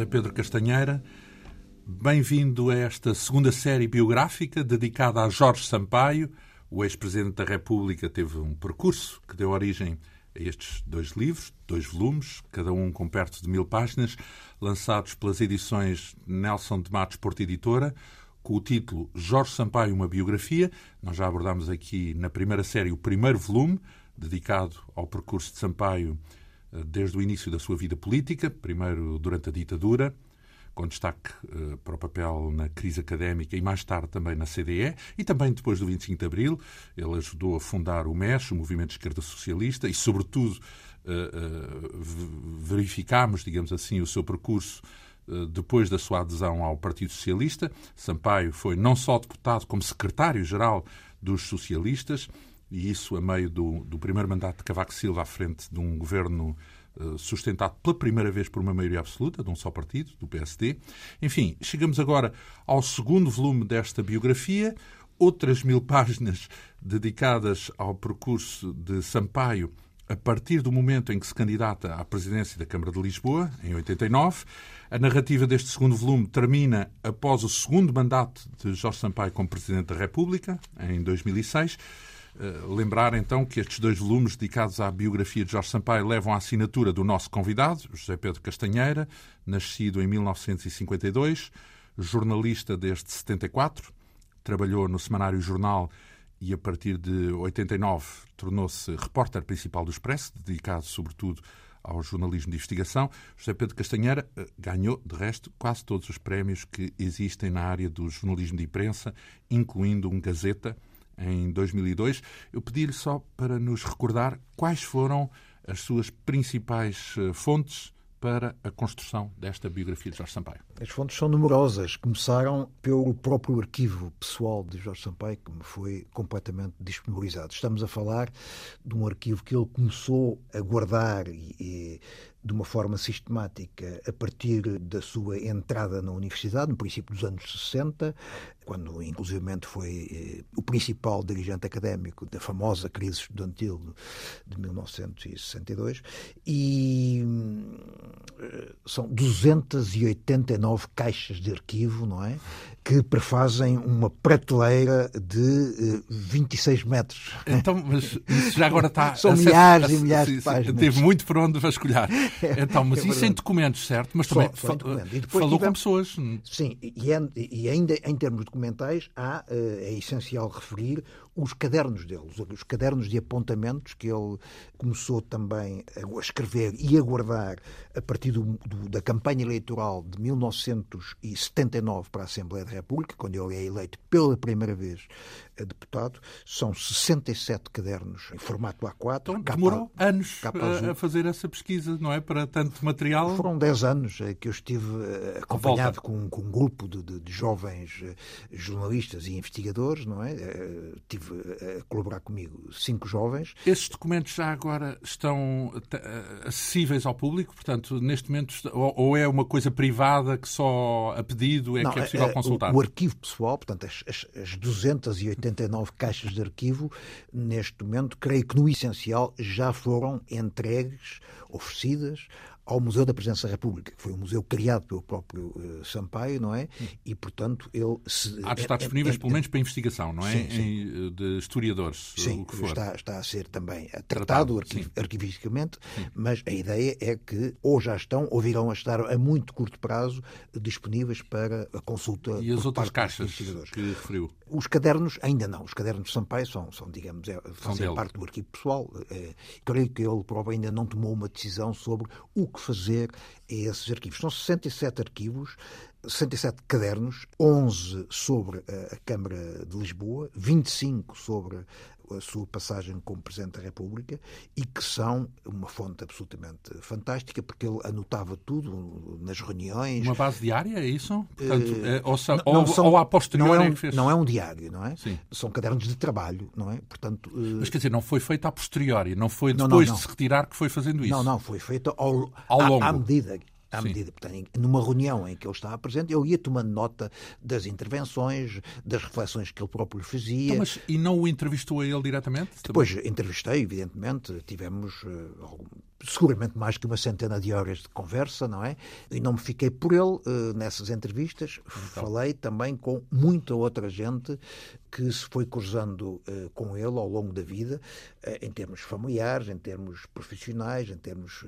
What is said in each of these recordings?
José Pedro Castanheira. Bem-vindo a esta segunda série biográfica dedicada a Jorge Sampaio. O ex-presidente da República teve um percurso que deu origem a estes dois livros, dois volumes, cada um com perto de mil páginas, lançados pelas edições Nelson de Matos Porto Editora, com o título Jorge Sampaio, uma biografia. Nós já abordámos aqui na primeira série o primeiro volume, dedicado ao percurso de Sampaio desde o início da sua vida política, primeiro durante a ditadura, com destaque uh, para o papel na crise académica e mais tarde também na CDE, e também depois do 25 de Abril. Ele ajudou a fundar o MES, o Movimento de Esquerda Socialista, e, sobretudo, uh, uh, verificámos, digamos assim, o seu percurso depois da sua adesão ao Partido Socialista. Sampaio foi não só deputado, como secretário-geral dos socialistas, e isso a meio do, do primeiro mandato de Cavaco Silva à frente de um governo eh, sustentado pela primeira vez por uma maioria absoluta de um só partido, do PSD. Enfim, chegamos agora ao segundo volume desta biografia, outras mil páginas dedicadas ao percurso de Sampaio a partir do momento em que se candidata à presidência da Câmara de Lisboa, em 89. A narrativa deste segundo volume termina após o segundo mandato de Jorge Sampaio como Presidente da República, em 2006. Eh, lembrar então que estes dois volumes dedicados à biografia de Jorge Sampaio levam a assinatura do nosso convidado, José Pedro Castanheira, nascido em 1952, jornalista desde 74, trabalhou no Semanário Jornal e a partir de 89 tornou-se repórter principal do Expresso, dedicado sobretudo ao jornalismo de investigação. José Pedro Castanheira eh, ganhou, de resto, quase todos os prémios que existem na área do jornalismo de imprensa, incluindo um Gazeta, em 2002. Eu pedi-lhe só para nos recordar quais foram as suas principais eh, fontes para a construção desta biografia de Jorge Sampaio? As fontes são numerosas. Começaram pelo próprio arquivo pessoal de Jorge Sampaio, que me foi completamente disponibilizado. Estamos a falar de um arquivo que ele começou a guardar e, e de uma forma sistemática a partir da sua entrada na universidade, no princípio dos anos 60, quando inclusivamente foi eh, o principal dirigente académico da famosa crise estudantil de 1962, e eh, são 289 caixas de arquivo, não é? Que prefazem uma prateleira de eh, 26 metros. Então, mas isso já agora está... São milhares e milhares sim, de páginas. Teve muito por onde vasculhar. Então, mas é isso em documentos, certo? Mas também só, falou tivemos, com pessoas. Sim, e, é, e, ainda em termos documentais, há, eh, é essencial referir os cadernos dele, os cadernos de apontamentos que ele começou também a escrever e a guardar a partir do, do, da campanha eleitoral de 1979 para a Assembleia da República, quando ele é eleito pela primeira vez a deputado, são 67 cadernos em formato A4. Então, capa, demorou anos a, a, fazer essa pesquisa, não é? Para tanto material. Foram 10 anos é, que eu estive eh, acompanhado com, com, um grupo de, de, de, jovens eh, jornalistas e investigadores, não é? Eh, tive a colaborar comigo cinco jovens. Esses documentos já agora estão acessíveis ao público? Portanto, neste momento, ou é uma coisa privada que só a pedido é não, que é, é possível consultar? O, o arquivo pessoal, portanto, as, as 280 79 caixas de arquivo, neste momento, creio que no essencial já foram entregues, oferecidas ao Museu da Presença da República, que foi um museu criado pelo próprio uh, Sampaio, não é? E, portanto, ele... Se, Há de estar é, disponíveis, é, pelo menos, para investigação, não é? Sim, sim. Em, eh, de historiadores, sim, o que for. Está, está a ser também tratado, arquiv, arquivisticamente, mas a ideia é que ou já estão ou virão a estar a muito curto prazo disponíveis para a consulta E as outras caixas que referiu? Os cadernos, ainda não. Os cadernos de Sampaio são, são digamos, é, fazem parte do arquivo pessoal. É, creio que ele próprio ainda não tomou uma decisão sobre o que fazer a esses arquivos. São 67 arquivos, 67 cadernos, 11 sobre a Câmara de Lisboa, 25 sobre a sua passagem como Presidente da República e que são uma fonte absolutamente fantástica, porque ele anotava tudo nas reuniões. Uma base diária, é isso? Portanto, uh, ou, são, não, ou, são, ou a posteriori não é, um, é fez... não é um diário, não é? Sim. São cadernos de trabalho, não é? Portanto, uh... Mas quer dizer, não foi feito a posteriori, não foi depois não, não, de se retirar que foi fazendo isso? Não, não, foi feito ao, ao longo. À, à medida à medida, portanto, numa reunião em que ele estava presente, eu ia tomando nota das intervenções, das reflexões que ele próprio fazia. Então, mas, e não o entrevistou a ele diretamente? Depois também? entrevistei, evidentemente, tivemos uh, seguramente mais que uma centena de horas de conversa, não é? E não me fiquei por ele uh, nessas entrevistas. Então. Falei também com muita outra gente que se foi cruzando uh, com ele ao longo da vida, uh, em termos familiares, em termos profissionais, em termos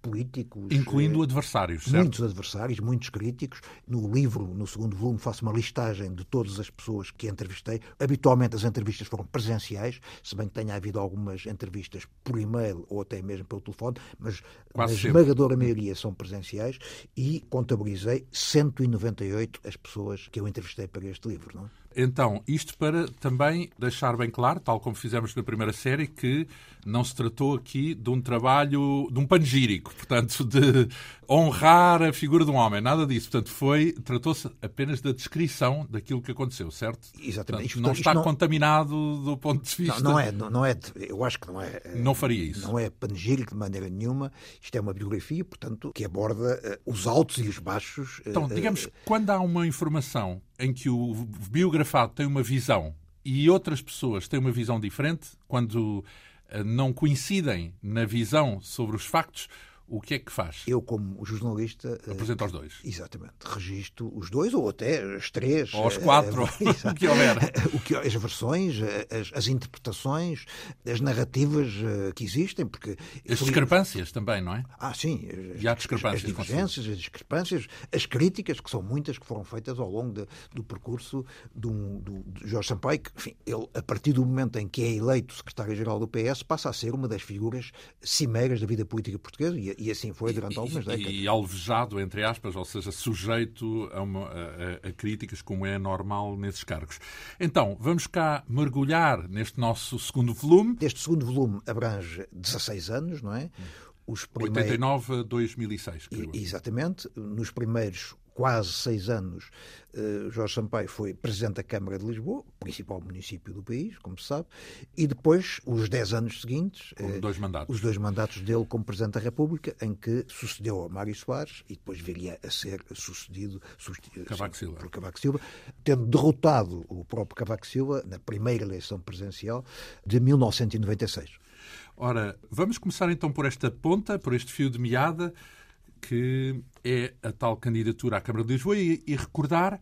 políticos. Incluindo adversários, certo? Muitos adversários, muitos críticos. No livro, no segundo volume, faço uma listagem de todas as pessoas que entrevistei. Habitualmente as entrevistas foram presenciais, se bem que tenha havido algumas entrevistas por e-mail ou até mesmo pelo telefone, mas Quase a esmagadora maioria são presenciais e contabilizei 198 as pessoas que eu entrevistei para este livro. Não? Então, isto para também deixar bem claro, tal como fizemos na primeira série, que não se tratou aqui de um trabalho, de um panegírico, portanto, de honrar a figura de um homem, nada disso. Portanto, foi, tratou-se apenas da descrição daquilo que aconteceu, certo? Exatamente. Portanto, não está não... contaminado do ponto de vista... Não, não é, não, não, é, eu acho que não é... Não faria isso. Não é panegírico de maneira nenhuma, isto é uma biografia, portanto, que aborda uh, os altos e os baixos. Uh, então, digamos, quando há uma informação em que o biografado tem uma visão e outras pessoas têm uma visão diferente, quando não coincidem na visão sobre os factos, o que é que faz? Eu, como jornalista. Eh, Apresenta os dois. Exatamente. Registro os dois, ou até os três. Ou os quatro, é, o que houver. O que, as versões, as, as, interpretações, as narrativas que existem. Porque as discrepâncias também, não é? Ah, sim. E há discrepâncias. As divergências, as discrepâncias, as críticas, que são muitas, que foram feitas ao longo de, do percurso do, do, do Jorge Sampaio, que, enfim, ele, a partir do momento em que é eleito secretário-geral do PS, passa a ser uma das figuras cimeiras da vida política portuguesa e, e assim foi durante algumas décadas. E alvejado, entre aspas, ou seja, sujeito a, uma, a, a, críticas, como é normal nesses cargos. Então, vamos cá mergulhar neste nosso segundo volume. Este segundo volume abrange 16 anos, não é? Os primeiros... 89 a 2006, creio. Exatamente. Nos primeiros quase seis anos, eh, Jorge Sampaio foi presidente da Câmara de Lisboa, principal município do país, como se sabe, e depois, os dez anos seguintes, eh, dois mandatos. os dois mandatos dele como presidente da República, em que sucedeu a Mário Soares e depois viria a ser sucedido, Cavaco Silva. por Cavaco Silva, tendo derrotado o próprio Cavaco Silva na primeira eleição presidencial de 1996. Ora, vamos começar então por esta ponta, por este fio de meada que é a tal candidatura à Câmara de Lisboa e, e recordar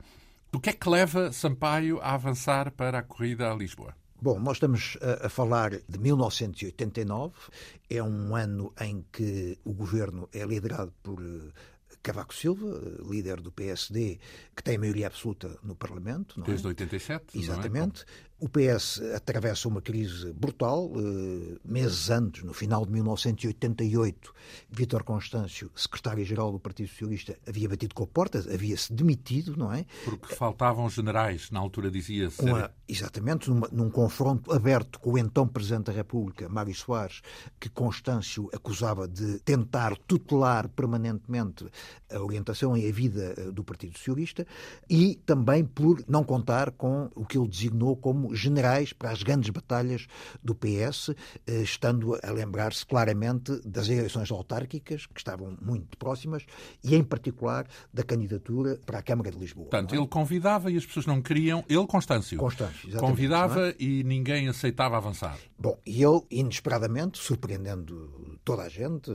do que é que leva Sampaio a avançar para a corrida a Lisboa. Bom, nós estamos a, falar de 1989. É um ano em que o governo é liderado por uh, Cavaco Silva, líder do PSD, que tem a maioria absoluta no Parlamento. Não Desde é? 87. Exatamente. É? O PS atravessa uma crise brutal. Eh, meses antes, no final de 1988, Vítor Constâncio, secretário-geral do Partido Socialista, havia batido com a porta, havia-se demitido, não é? Porque faltavam generais, na altura dizia-se. Exatamente, numa, num confronto aberto com o então Presidente da República, Mário Soares, que Constâncio acusava de tentar tutelar permanentemente a orientação e a vida eh, do Partido Socialista, e também por não contar com o que ele designou como generais para as grandes batalhas do PS, eh, estando a lembrar-se claramente das eleições autárquicas, que estavam muito próximas, e em particular da candidatura para a Câmara de Lisboa. Portanto, é? ele convidava e as pessoas não queriam, ele, Constâncio, Constâncio exatamente, convidava é? e ninguém aceitava avançar. Bom, e ele, inesperadamente, surpreendendo toda a gente,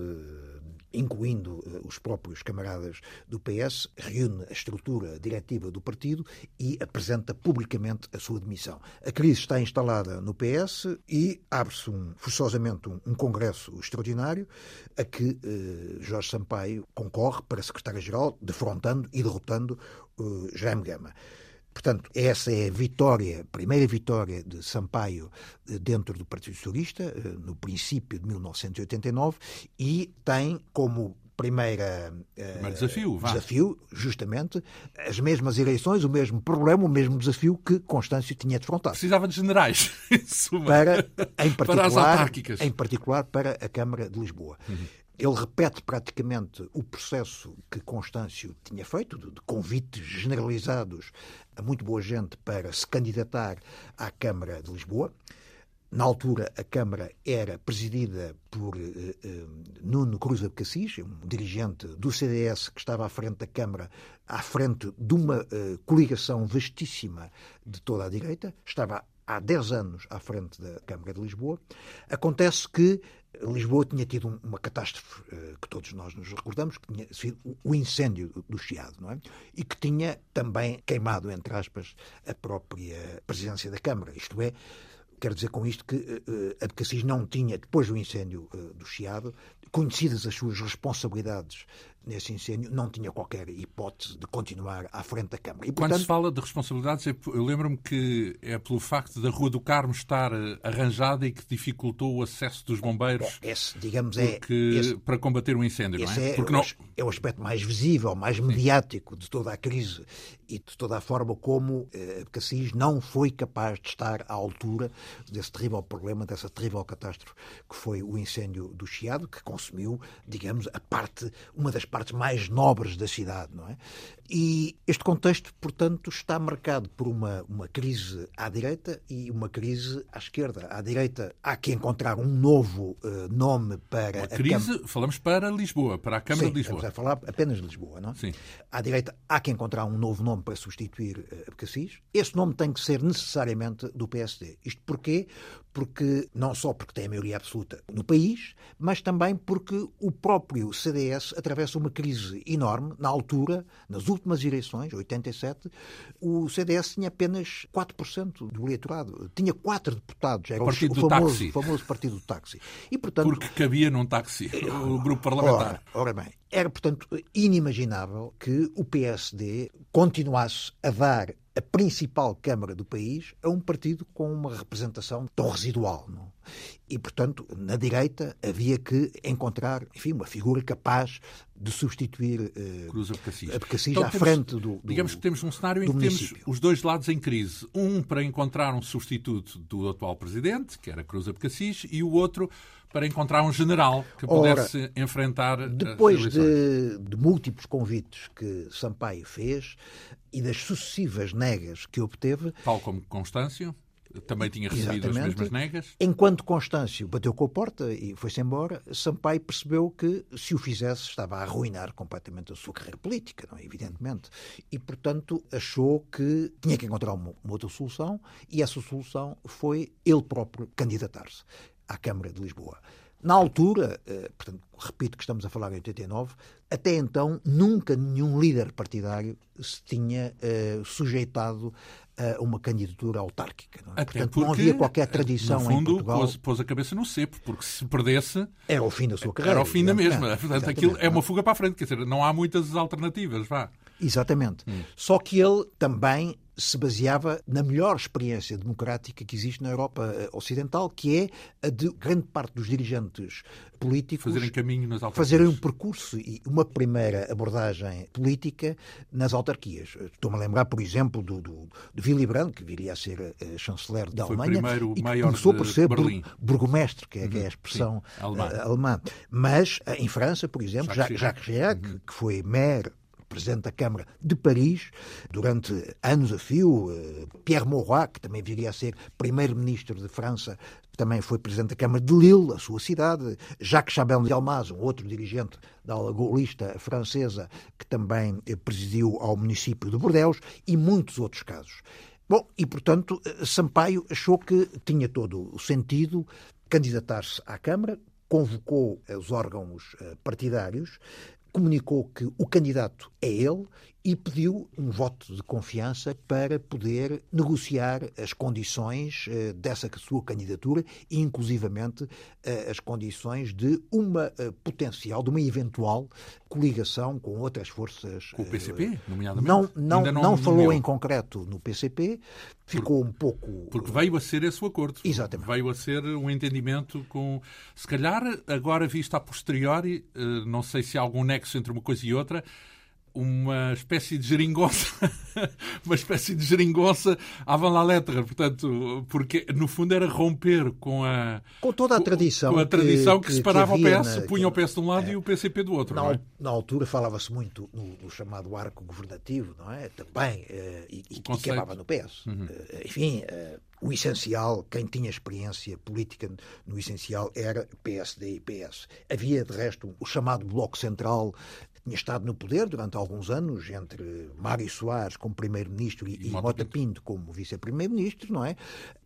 incluindo eh, os próprios camaradas do PS, reúne a estrutura diretiva do partido e apresenta publicamente a sua demissão. A crise está instalada no PS e abre-se um, forçosamente um, um, congresso extraordinário a que eh, Jorge Sampaio concorre para secretário-geral, defrontando e derrotando eh, Jaime Gama. Portanto, essa é a vitória, a primeira vitória de Sampaio eh, dentro do Partido Socialista, eh, no princípio de 1989, e tem como primeira uh, desafio, desafio, justamente, as mesmas eleições, o mesmo problema, o mesmo desafio que Constâncio tinha defrontado. Precisava de generais, para, em particular, para as autárquicas. Em particular para a Câmara de Lisboa. Uhum. Ele repete praticamente o processo que Constâncio tinha feito, de convites generalizados a muito boa gente para se candidatar à Câmara de Lisboa. Na altura, a Câmara era presidida por uh, uh, Nuno Cruz Abcacis, um dirigente do CDS que estava à frente da Câmara, à frente de uma uh, coligação vastíssima de toda a direita. Estava há 10 anos à frente da Câmara de Lisboa. Acontece que Lisboa tinha tido uma catástrofe uh, que todos nós nos recordamos, que tinha sido o incêndio do Chiado, não é? E que tinha também queimado, entre aspas, a própria presidência da Câmara. Isto é, quero dizer com isto que uh, a Cassis não tinha, depois do incêndio uh, do Chiado, conhecidas as suas responsabilidades nesse incêndio, não tinha qualquer hipótese de continuar à frente da Câmara. E, portanto... Quando se fala de responsabilidades, eu lembro-me que é pelo facto da Rua do Carmo estar eh, arranjada e que dificultou o acesso dos bombeiros Bom, esse, digamos, é, esse, para combater o incêndio, não é? é porque não... é o aspecto mais visível, mais mediático de toda a crise e de toda a forma como eh, Cassis não foi capaz de estar à altura desse terrível problema, dessa terrível catástrofe que foi o incêndio do Chiado, que consumiu, digamos, a parte, uma das partes mais nobres da cidade, não é? E este contexto, portanto, está marcado por uma, uma crise à direita e uma crise à esquerda. À direita há que encontrar um novo uh, nome para uma crise, falamos para Lisboa, para a Câmara Sim, de Lisboa. Estamos a falar apenas de Lisboa, não? É? Sim. À direita há que encontrar um novo nome para substituir uh, Abcacis. Esse nome tem que ser necessariamente do PSD. Isto porquê? porque não só porque tem a maioria absoluta no país, mas também porque o próprio CDS atravessa uma crise enorme. Na altura, nas últimas eleições, 87, o CDS tinha apenas 4% do eleitorado. Tinha quatro deputados. Era o, partido o famoso, táxi. famoso partido do táxi. E, portanto, porque cabia num táxi, o grupo parlamentar. Ora, ora bem, era, portanto, inimaginável que o PSD continuasse a dar a principal Câmara do país a um partido com uma representação tão residual. Não? E, portanto, na direita havia que encontrar enfim, uma figura capaz de substituir uh, Cruz Abcacis, então, à temos, frente do, do Digamos que temos um cenário em que município. temos os dois lados em crise. Um para encontrar um substituto do atual presidente, que era Cruz Abcacis, e o outro para encontrar um general que pudesse Ora, enfrentar depois de, de, múltiplos convites que Sampaio fez e das sucessivas negas que obteve, tal como Constâncio também tinha recebido Exatamente. as mesmas negas. Enquanto Constâncio bateu com a porta e foi-se embora, Sampaio percebeu que, se o fizesse, estava a arruinar completamente a sua carreira política, não é? evidentemente. E, portanto, achou que tinha que encontrar uma, uma outra solução e essa solução foi ele próprio candidatar-se à Câmara de Lisboa. Na altura, eh, portanto, repito que estamos a falar em 89, até então nunca nenhum líder partidário se tinha uh, sujeitado a uma candidatura autárquica. Não é? Portanto, porque, não havia qualquer tradição no fundo, em Portugal. Pôs, pôs a cabeça no cepo, porque se perdesse... Era o fim da sua carreira. Era o fim da mesma. Portanto, aquilo é uma fuga para a frente, quer dizer, não há muitas alternativas, vá. Exatamente. Hum. Só que ele também se baseava na melhor experiência democrática que existe na Europa eh, Ocidental, que é a de grande parte dos dirigentes políticos fazerem caminho nas autarquias. Fazerem um percurso e uma primeira abordagem política nas autarquias. Estou-me a lembrar, por exemplo, do, do, de Willy Brandt, que viria a ser uh, chanceler da Foi Alemanha. Primeiro e que começou por ser Berlim. burgomestre, que é, que é a uhum. expressão Sim, alemã. Uh, alemã. Mas uh, em França, por exemplo, Jacques, Jacques Chirac, uhum. que foi maire Presidente da Câmara de Paris, durante anos a fio. Eh, Pierre Mauroy, que também viria a ser Primeiro-Ministro de França, também foi Presidente da Câmara de Lille, a sua cidade. Jacques Chabel de Almaz, um outro dirigente da ala gaulista francesa, que também eh, presidiu ao município de Bordeaux, e muitos outros casos. Bom, e portanto, eh, Sampaio achou que tinha todo o sentido candidatar-se à Câmara, convocou os órgãos partidários, comunicou que o candidato é ele e pediu um voto de confiança para poder negociar as condições uh, dessa sua candidatura e, inclusivamente, uh, as condições de uma uh, potencial, de uma eventual coligação com outras forças. Com o PCP, nomeadamente? Não, não, não, não falou em concreto no PCP, ficou Por, um pouco. Porque veio a ser esse o acordo. Exatamente. Veio a ser um entendimento com. Se calhar, agora visto a posteriori, não sei se há algum nexo entre uma coisa e outra uma espécie de geringonça, uma espécie de geringonça à van la lettre, portanto, porque no fundo era romper com a com toda a tradição com a tradição que, que, que separava que o PS, na, punha o PS de um lado é, e o PCP do outro. Na, é? na altura falava-se muito no, no, chamado arco governativo, não é? Também eh, e, e que acabava no PS. Uhum. Eh, enfim, eh, o essencial, quem tinha experiência política no essencial era PSD e PS. Havia, de resto, o chamado Bloco Central, tinha estado no poder durante alguns anos, entre Mário Soares como primeiro-ministro e, e Mota Pinto como vice-primeiro-ministro, não é?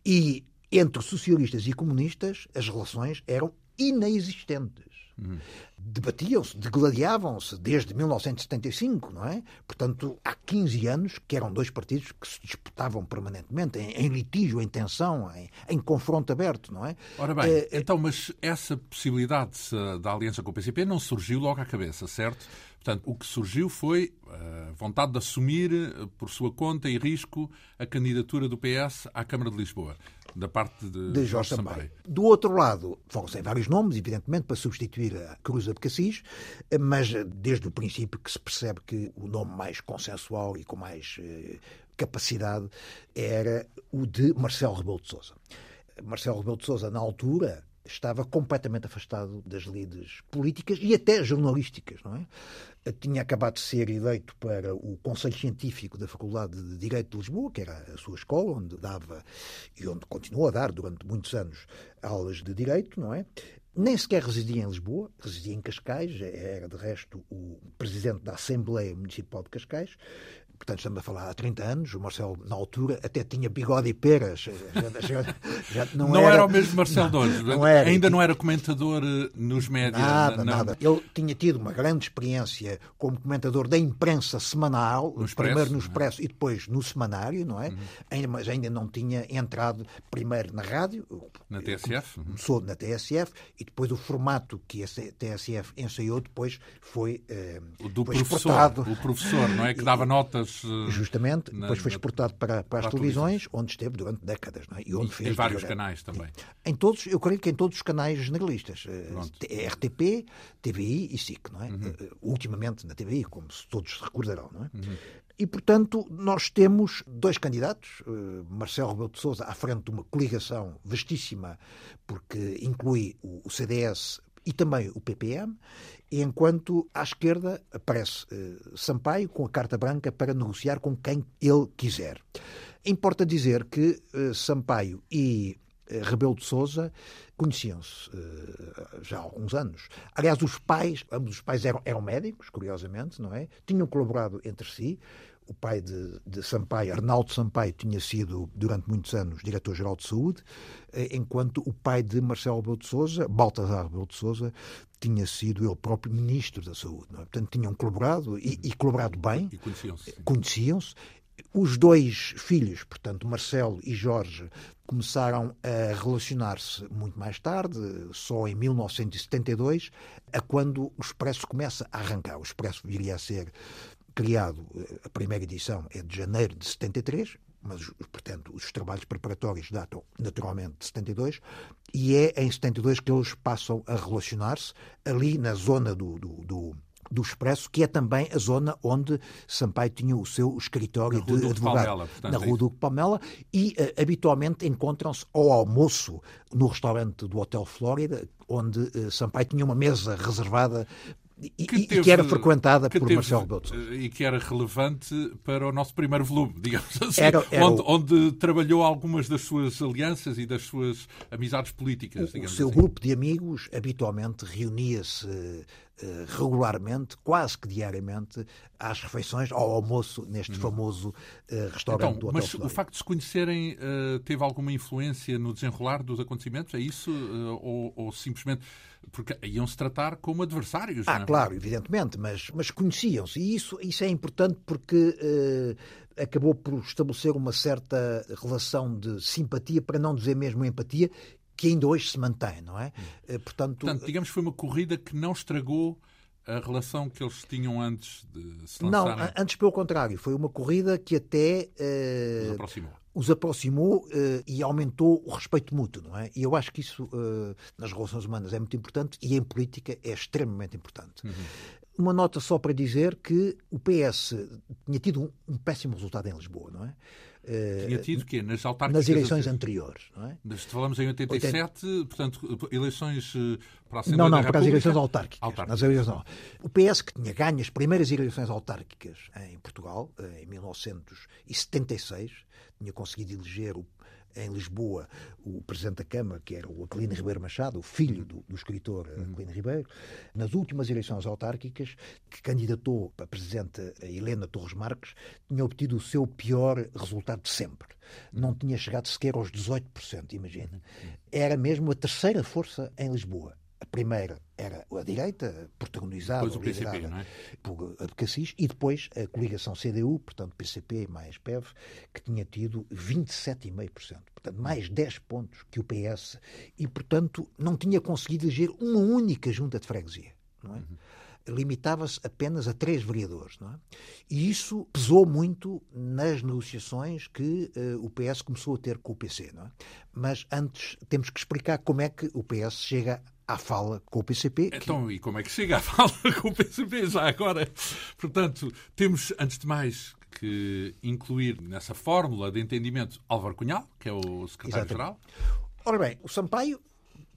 E entre socialistas e comunistas as relações eram inexistentes. Uhum. Debatiam-se, degladiavam-se desde 1975, não é? Portanto, há 15 anos que eram dois partidos que se disputavam permanentemente, em, em litígio, em tensão, em, em, confronto aberto, não é? Ora bem, é, então, mas essa possibilidade da aliança com o PCP não surgiu logo à cabeça, certo? Portanto, o que surgiu foi a vontade de assumir, por sua conta e risco, a candidatura do PS à Câmara de Lisboa da parte de, de Jorge Sampaio. Do outro lado, foram-se vários nomes, evidentemente, para substituir a Cruza de Cassis, mas desde o princípio que se percebe que o nome mais consensual e com mais eh, capacidade era o de Marcelo Rebelo de Sousa. Marcelo Rebelo de Sousa, na altura, estava completamente afastado das lides políticas e até jornalísticas, não é? Tinha acabado de ser eleito para o Conselho Científico da Faculdade de Direito de Lisboa, que era a sua escola, onde dava e onde continuou a dar durante muitos anos aulas de direito, não é? Nem sequer residia em Lisboa, residia em Cascais, era de resto o presidente da Assembleia Municipal de Cascais, portanto estamos a falar há 30 anos, o Marcelo na altura até tinha bigode e peras. Já, já, não, não era... era... o mesmo Marcelo Dores, não era. ainda não era comentador eh, nos médias. Nada, não... nada. Ele tinha tido uma grande experiência como comentador da imprensa semanal, no primeiro no é? Expresso é? e depois no semanário, não é? Uhum. Ainda, mas ainda não tinha entrado primeiro na rádio. Na TSF? Uhum. Começou na TSF e depois o formato que a TSF ensaiou depois foi, eh, o do foi professor, exportado. O professor, não é? Que dava notas eh, Justamente, na, depois foi exportado para, para, as televisões, onde esteve durante décadas. Não é? e, onde fez, em vários canais também. Em todos, eu creio que em todos os canais generalistas. Eh, RTP, TVI e SIC, não é? Uhum. Eh, ultimamente na TVI, como todos se recordarão, não é? Uhum. E, portanto, nós temos dois candidatos, Marcelo Rebelo de Sousa à frente de uma coligação vastíssima, porque inclui o CDS e também o PPM, enquanto à esquerda aparece uh, Sampaio com a carta branca para negociar com quem ele quiser. Importa dizer que uh, Sampaio e uh, Rebelo de Sousa conheciam-se já há alguns anos. Aliás, os pais, ambos os pais eram, eram médicos, curiosamente, não é? Tinham colaborado entre si o pai de, de, Sampaio, Arnaldo Sampaio, tinha sido durante muitos anos diretor-geral de saúde, enquanto o pai de Marcelo Rebelo de Sousa, Baltasar Rebelo de Sousa, tinha sido ele próprio ministro da Saúde. É? Portanto, tinham colaborado e, e colaborado bem. E conheciam-se. Conheciam-se. Os dois filhos, portanto, Marcelo e Jorge, começaram a relacionar-se muito mais tarde, só em 1972, a quando o Expresso começa a arrancar. O Expresso viria a ser criado, a primeira edição é de janeiro de 73, mas, portanto, os trabalhos preparatórios datam naturalmente de 72, e é em 72 que eles passam a relacionar-se ali na zona do, do, do do Expresso, que é também a zona onde Sampaio tinha o seu escritório de advogado. na Rua do Palmela, e uh, habitualmente encontram-se ao almoço no restaurante do Hotel Flórida, onde uh, Sampaio tinha uma mesa reservada e que, teve, e que, era frequentada por teve, Marcelo Rebelo E que era relevante para o nosso primeiro volume, digamos assim, era, era onde, o... onde, trabalhou algumas das suas alianças e das suas amizades políticas. O, o seu assim. grupo de amigos habitualmente reunia-se uh, regularmente, quase que diariamente, às refeições, ao almoço, neste hum. famoso uh, restaurante então, do Hotel Mas o facto de se conhecerem uh, teve alguma influência no desenrolar dos acontecimentos? É isso? Ou, ou simplesmente porque iam-se tratar como adversários. Ah, é? claro, evidentemente, mas, mas conheciam-se. E isso, isso é importante porque eh, acabou por estabelecer uma certa relação de simpatia, para não dizer mesmo empatia, que ainda hoje se mantém, não é? Eh, portanto, Portanto digamos que foi uma corrida que não estragou a relação que eles tinham antes de se lançarem? Não, antes pelo contrário. Foi uma corrida que até... Os aproximou os aproximou uh, e aumentou o respeito mútuo, não é? E eu acho que isso uh, nas relações humanas é muito importante e em política é extremamente importante. Uhum. Uma nota só para dizer que o PS tinha tido um, um péssimo resultado em Lisboa, não é? Uh, tinha tido o quê? Nas autárquicas? Nas eleições anteriores, não é? Mas falamos em 87, 80... portanto, eleições para a Assembleia Não, não, para as eleições autárquicas. autárquicas. Nas eleições, o PS que tinha ganho as primeiras eleições autárquicas em Portugal, em 1976, tinha conseguido eleger o, em Lisboa o Presidente da Câmara, que era o Aquilino Ribeiro Machado, o filho do, do escritor uhum. Aquilino Ribeiro. Nas últimas eleições autárquicas, que candidatou para Presidente a Helena Torres Marques, tinha obtido o seu pior resultado de sempre. Não tinha chegado sequer aos 18%, imagina. Era mesmo a terceira força em Lisboa. A primeira era a direita, protagonizada o PCP, é? por Abcacis, e depois a coligação CDU, portanto PCP mais PEV, que tinha tido 27,5%. Portanto, mais 10 pontos que o PS, e, portanto, não tinha conseguido eleger uma única junta de freguesia. Não é? Uhum limitava-se apenas a três vereadores. Não é? E isso pesou muito nas negociações que uh, o PS começou a ter com o PC. Não é? Mas antes temos que explicar como é que o PS chega à fala com o PCP. Então, que... e como é que chega à fala com o PCP já agora? Portanto, temos, antes de mais, que incluir nessa fórmula de entendimento Álvaro Cunhal, que é o secretário-geral. Ora bem, o Sampaio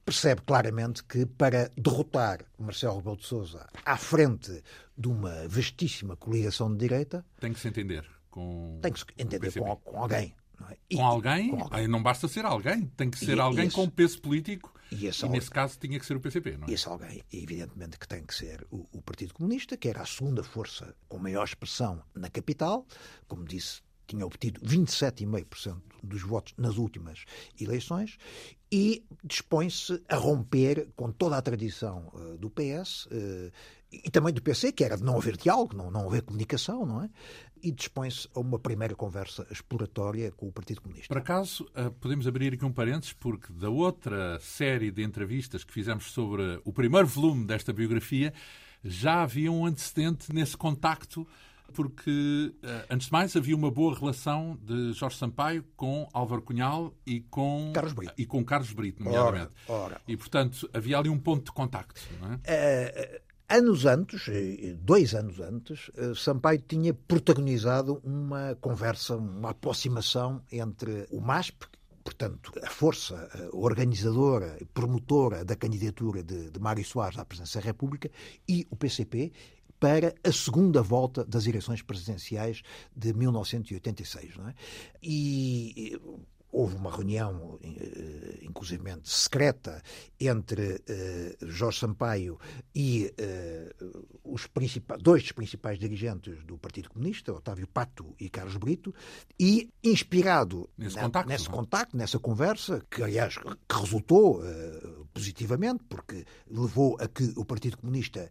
percebe claramente que para derrotar Marcelo Rebelo de Sousa à frente de uma vastíssima coligação de direita... Tem que se entender com Tem que se entender com, com, alguém. Não é? com, alguém? com alguém? não basta ser alguém, tem que ser e, alguém esse, com peso político e, e nesse caso tinha que ser o PCP, não é? Esse alguém, evidentemente que tem que ser o, o Partido Comunista, que era a segunda força com maior expressão na capital, como disse tinha obtido 27,5% dos votos nas últimas eleições e dispõe-se a romper com toda a tradição uh, do PS uh, e também do PC, que era de não haver diálogo, não, não haver comunicação, não é? E dispõe-se a uma primeira conversa exploratória com o Partido Comunista. Por acaso, uh, podemos abrir aqui um parênteses, porque da outra série de entrevistas que fizemos sobre o primeiro volume desta biografia, já havia um antecedente nesse contacto porque, eh, antes de mais, havia uma boa relação de Jorge Sampaio com Álvaro Cunhal e com Carlos Brito, e com Carlos Brito nomeadamente. Ora, ora. E, portanto, havia ali um ponto de contacto. É? Uh, anos antes, dois anos antes, Sampaio tinha protagonizado uma conversa, uma aproximação entre o MASP, portanto, a força organizadora e promotora da candidatura de, de Mário Soares à presidência da República, e o PCP, para a segunda volta das eleições presidenciais de 1986. Não é? E houve uma reunião, eh, inclusive secreta, entre uh, Jorge Sampaio e uh, os dois dos principais dirigentes do Partido Comunista, Otávio Pato e Carlos Brito, e inspirado nesse, na, contacto, nesse contacto, nessa conversa, que aliás que resultou uh, positivamente, porque levou a que o Partido Comunista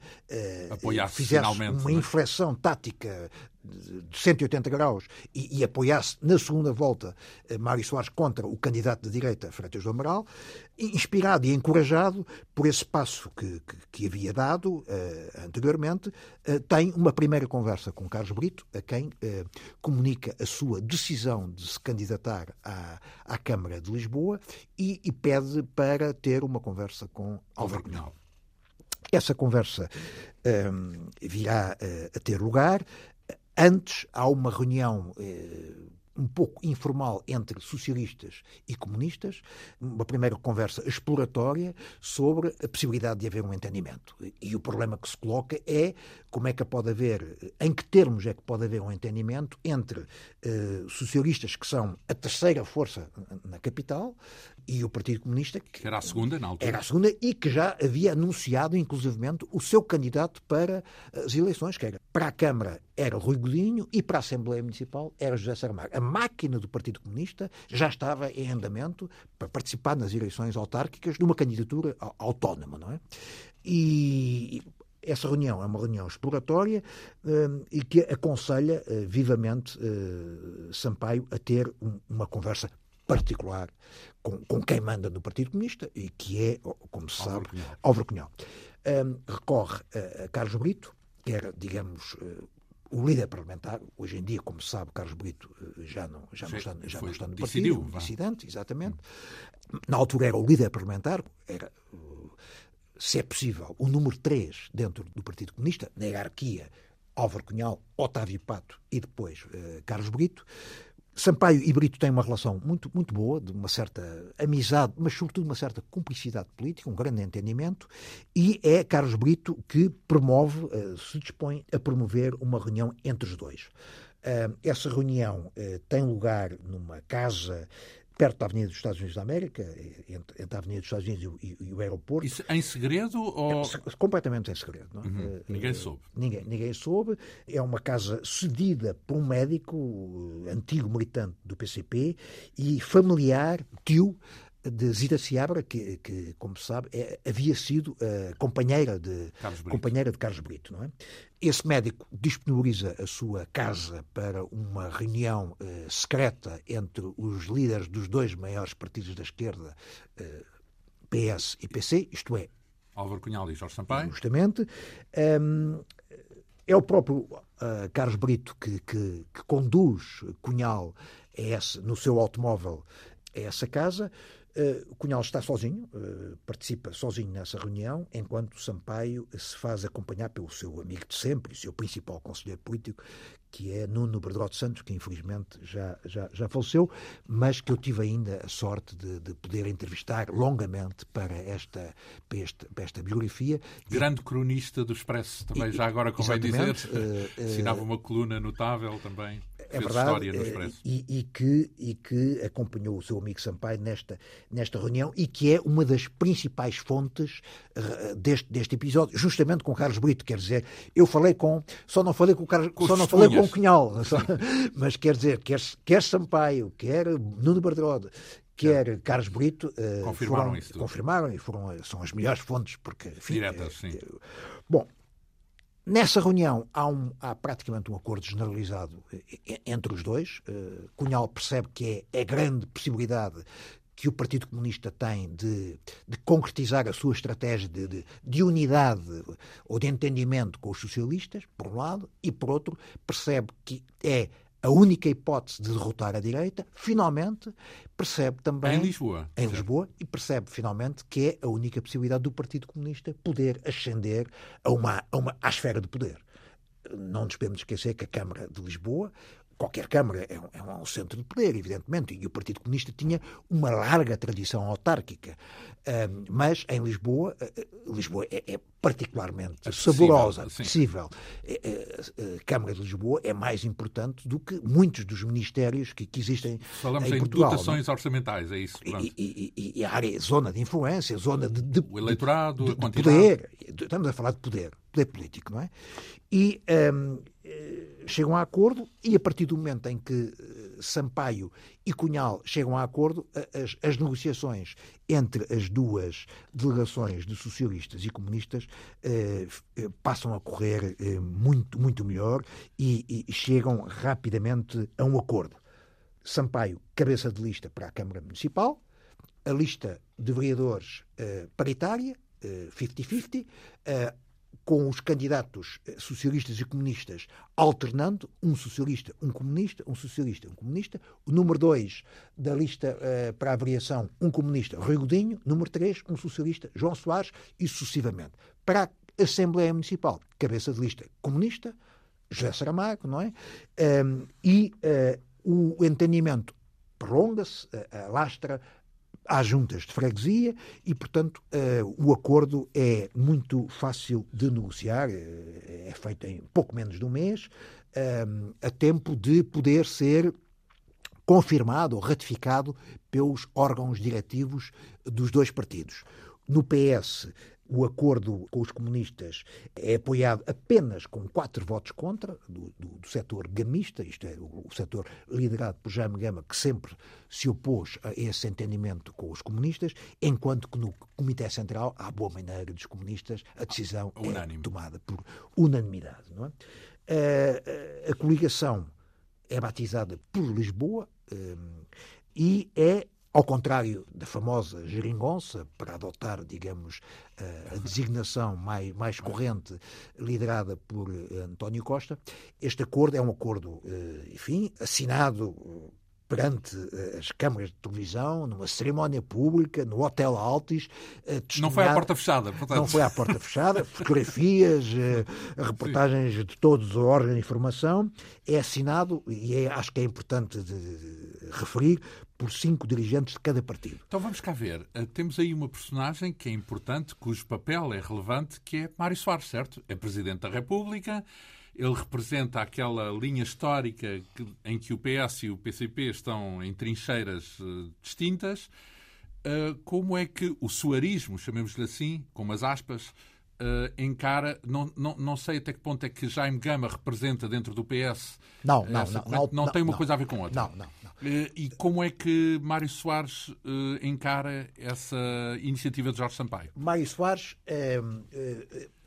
fizesse uma é? inflexão tática de 180 graus e, e apoiasse na segunda volta Mário Soares contra o candidato de direita, Freitas do Amaral, inspirado e encorajado por esse passo que, que, que havia dado uh, anteriormente, uh, tem uma primeira conversa com Carlos Brito, a quem uh, comunica a sua decisão de se candidatar à, à Câmara de Lisboa e, e pede para ter uma conversa com Álvaro Cunhal. Essa conversa um, virá a ter lugar. Antes há uma reunião um pouco informal entre socialistas e comunistas, uma primeira conversa exploratória sobre a possibilidade de haver um entendimento. E o problema que se coloca é como é que pode haver, em que termos é que pode haver um entendimento entre eh, socialistas que são a terceira força na capital e o Partido Comunista que era a segunda na altura era a segunda e que já havia anunciado inclusivamente o seu candidato para as eleições que era para a Câmara era Rui Godinho e para a Assembleia Municipal era José Saramago. A máquina do Partido Comunista já estava em andamento para participar nas eleições autárquicas de uma candidatura autónoma, não é? E essa reunião é uma reunião exploratória uh, e que aconselha uh, vivamente uh, Sampaio a ter um, uma conversa particular com, com, quem manda no Partido Comunista e que é, como se sabe, Álvaro Cunhal. recorre a, a Carlos Brito, que era, digamos, o líder parlamentar, hoje em dia, como se sabe, Carlos Brito já não, já não, está, já não está no partido, dissidente, exatamente. Na altura era o líder parlamentar, era se é possível, o número 3 dentro do Partido Comunista, na hierarquia, Álvaro Cunhal, Otávio Pato e depois uh, Carlos Brito. Sampaio e Brito têm uma relação muito, muito boa, de uma certa amizade, mas sobretudo uma certa cumplicidade política, um grande entendimento, e é Carlos Brito que promove, uh, se dispõe a promover uma reunião entre os dois. Uh, essa reunião tem lugar numa casa perto da Avenida dos Estados Unidos da América, entre, entre a Avenida dos Estados Unidos e, e, e o aeroporto. Isso em segredo ou... É, completamente em segredo. Não? Uhum. Uh, ninguém soube. Ninguém, ninguém soube. É uma casa cedida por um médico, antigo militante do PCP e familiar, tio, de Zita Seabra, que, que como se sabe, é, havia sido uh, companheira, de, companheira de Carlos Brito. Não é? Esse médico disponibiliza a sua casa para uma reunião uh, secreta entre os líderes dos dois maiores partidos da esquerda, uh, eh, PS e PC, isto é... Álvaro Cunhal e Jorge Sampaio. Justamente. Um, é o próprio Carlos Brito que, que, que conduz Cunhal esse, no seu automóvel a essa casa. Uh, o Cunhal está sozinho, uh, participa sozinho nessa reunião, enquanto Sampaio se faz acompanhar pelo seu amigo de sempre, o seu principal conselheiro político, que é Nuno Berdote Santos, que infelizmente já, já, já faleceu, mas que eu tive ainda a sorte de, de poder entrevistar longamente para esta, para esta, para esta biografia. Grande e, cronista do Expresso, também já agora convém dizer. Uh, Assinava uma coluna notável também. É verdade, e, e, que, e que acompanhou o seu amigo Sampaio nesta, nesta reunião e que é uma das principais fontes uh, deste, deste episódio, justamente com Carlos Brito. Quer dizer, eu falei com. Só não falei com, Carlos, só não falei com com Cunhal. Mas quer dizer, quer, quer Sampaio, quer Nuno Bardelode, quer Carlos Brito uh, confirmaram foram, isso. Confirmaram e foram, são as melhores fontes, porque. Enfim, Diretas, sim. Uh, bom, Nessa reunião há, um, há, praticamente um acordo generalizado entre os dois. Uh, Cunhal percebe que é a grande possibilidade que o Partido Comunista tem de, de concretizar a sua estratégia de, de, de, unidade ou de entendimento com os socialistas, por um lado, e por outro, percebe que é a única hipótese de derrotar a direita, finalmente percebe também. Em Lisboa. Em Lisboa, e percebe finalmente que é a única possibilidade do Partido Comunista poder ascender a uma, a uma, à esfera de poder. Não nos podemos esquecer que a Câmara de Lisboa qualquer Câmara é um, é um, centro de poder, evidentemente, e o Partido Comunista tinha uma larga tradição autárquica. Um, mas em Lisboa, uh, Lisboa é, é particularmente acessível, saborosa, acessível. A, a, Câmara de Lisboa é mais importante do que muitos dos ministérios que, que existem Falamos em, em Portugal. dotações não? orçamentais, é isso? E, e, e, a área, zona de influência, zona de, de o eleitorado, de, de, de poder. Estamos a falar de poder, poder político, não é? E um, chegam a acordo e a partir do momento em que eh, Sampaio e Cunhal chegam a acordo, as, as negociações entre as duas delegações de socialistas e comunistas eh, eh, passam a correr eh, muito, muito melhor e, e chegam rapidamente a um acordo. Sampaio, cabeça de lista para a Câmara Municipal, a lista de vereadores eh, paritária, 50-50, eh, com os candidatos eh, socialistas e comunistas alternando, um socialista, um comunista, um socialista, um comunista. O número 2 da lista uh, para a variação, um comunista, Rui Godinho. Número 3, um socialista, João Soares, e sucessivamente. Para a Assembleia Municipal, cabeça de lista comunista, José Saramago, não é? Um, e uh, o entendimento prolonga-se, uh, alastra há juntas de freguesia e, portanto, uh, o acordo é muito fácil de negociar, uh, é feito em pouco menos de um mês, uh, a tempo de poder ser confirmado ou ratificado pelos órgãos diretivos dos dois partidos. No PS, o acordo com os comunistas é apoiado apenas com quatro votos contra, do, do, do setor gamista, isto é, o, o setor liderado por Jaime Gama, que sempre se opôs a esse entendimento com os comunistas, enquanto que no Comitê Central, à boa maneira dos comunistas, a decisão é tomada por unanimidade. Não é? a, a, a coligação é batizada por Lisboa um, e é ao contrário da famosa geringonça, para adotar, digamos, a designação mais, mais corrente liderada por eh, António Costa, este acordo é um acordo, eh, enfim, assinado perante eh, as câmaras de televisão, numa cerimónia pública, no Hotel Altis. Não foi à porta fechada, portanto. Não foi à porta fechada, fotografias, eh, reportagens de todos os órgãos de informação. É assinado, e é, acho que é importante de, de referir, por cinco dirigentes de cada partido. Então vamos cá ver. Eh, temos aí uma personagem que é importante, cujo papel é relevante, que é Mário Soares, certo? É Presidente da República ele representa aquela linha histórica que, em que o PS e o PCP estão em trincheiras uh, distintas. Uh, como é que o suarismo, chamemos-lhe assim, com umas aspas, uh, encara. Não, não, não sei até que ponto é que Jaime Gama representa dentro do PS. Não, não, não, não, não, tem uma não, coisa a ver com outra. Não, não. não. Uh, e como é que Mário Soares uh, encara essa iniciativa de Jorge Sampaio? Mário Soares.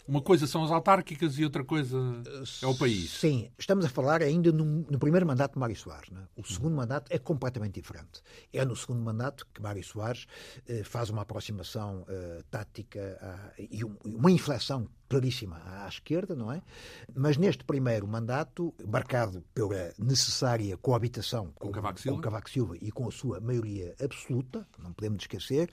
Uma coisa são as autárquicas e outra coisa é o país. Sim, estamos a falar ainda no, no primeiro mandato de Mário Soares. Né? O segundo mandato é completamente diferente. É no segundo mandato que Mário Soares eh, faz uma aproximação eh, tática a, e um, uma inflexão claríssima à esquerda, não é? Mas neste primeiro mandato, marcado pela necessária coabitação com, com, Cavaco, Silva. com Cavaco Silva e com a sua maioria absoluta, não podemos esquecer,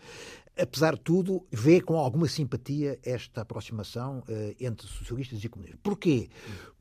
apesar de tudo, vê com alguma simpatia esta aproximação uh, entre socialistas e comunistas. Porquê?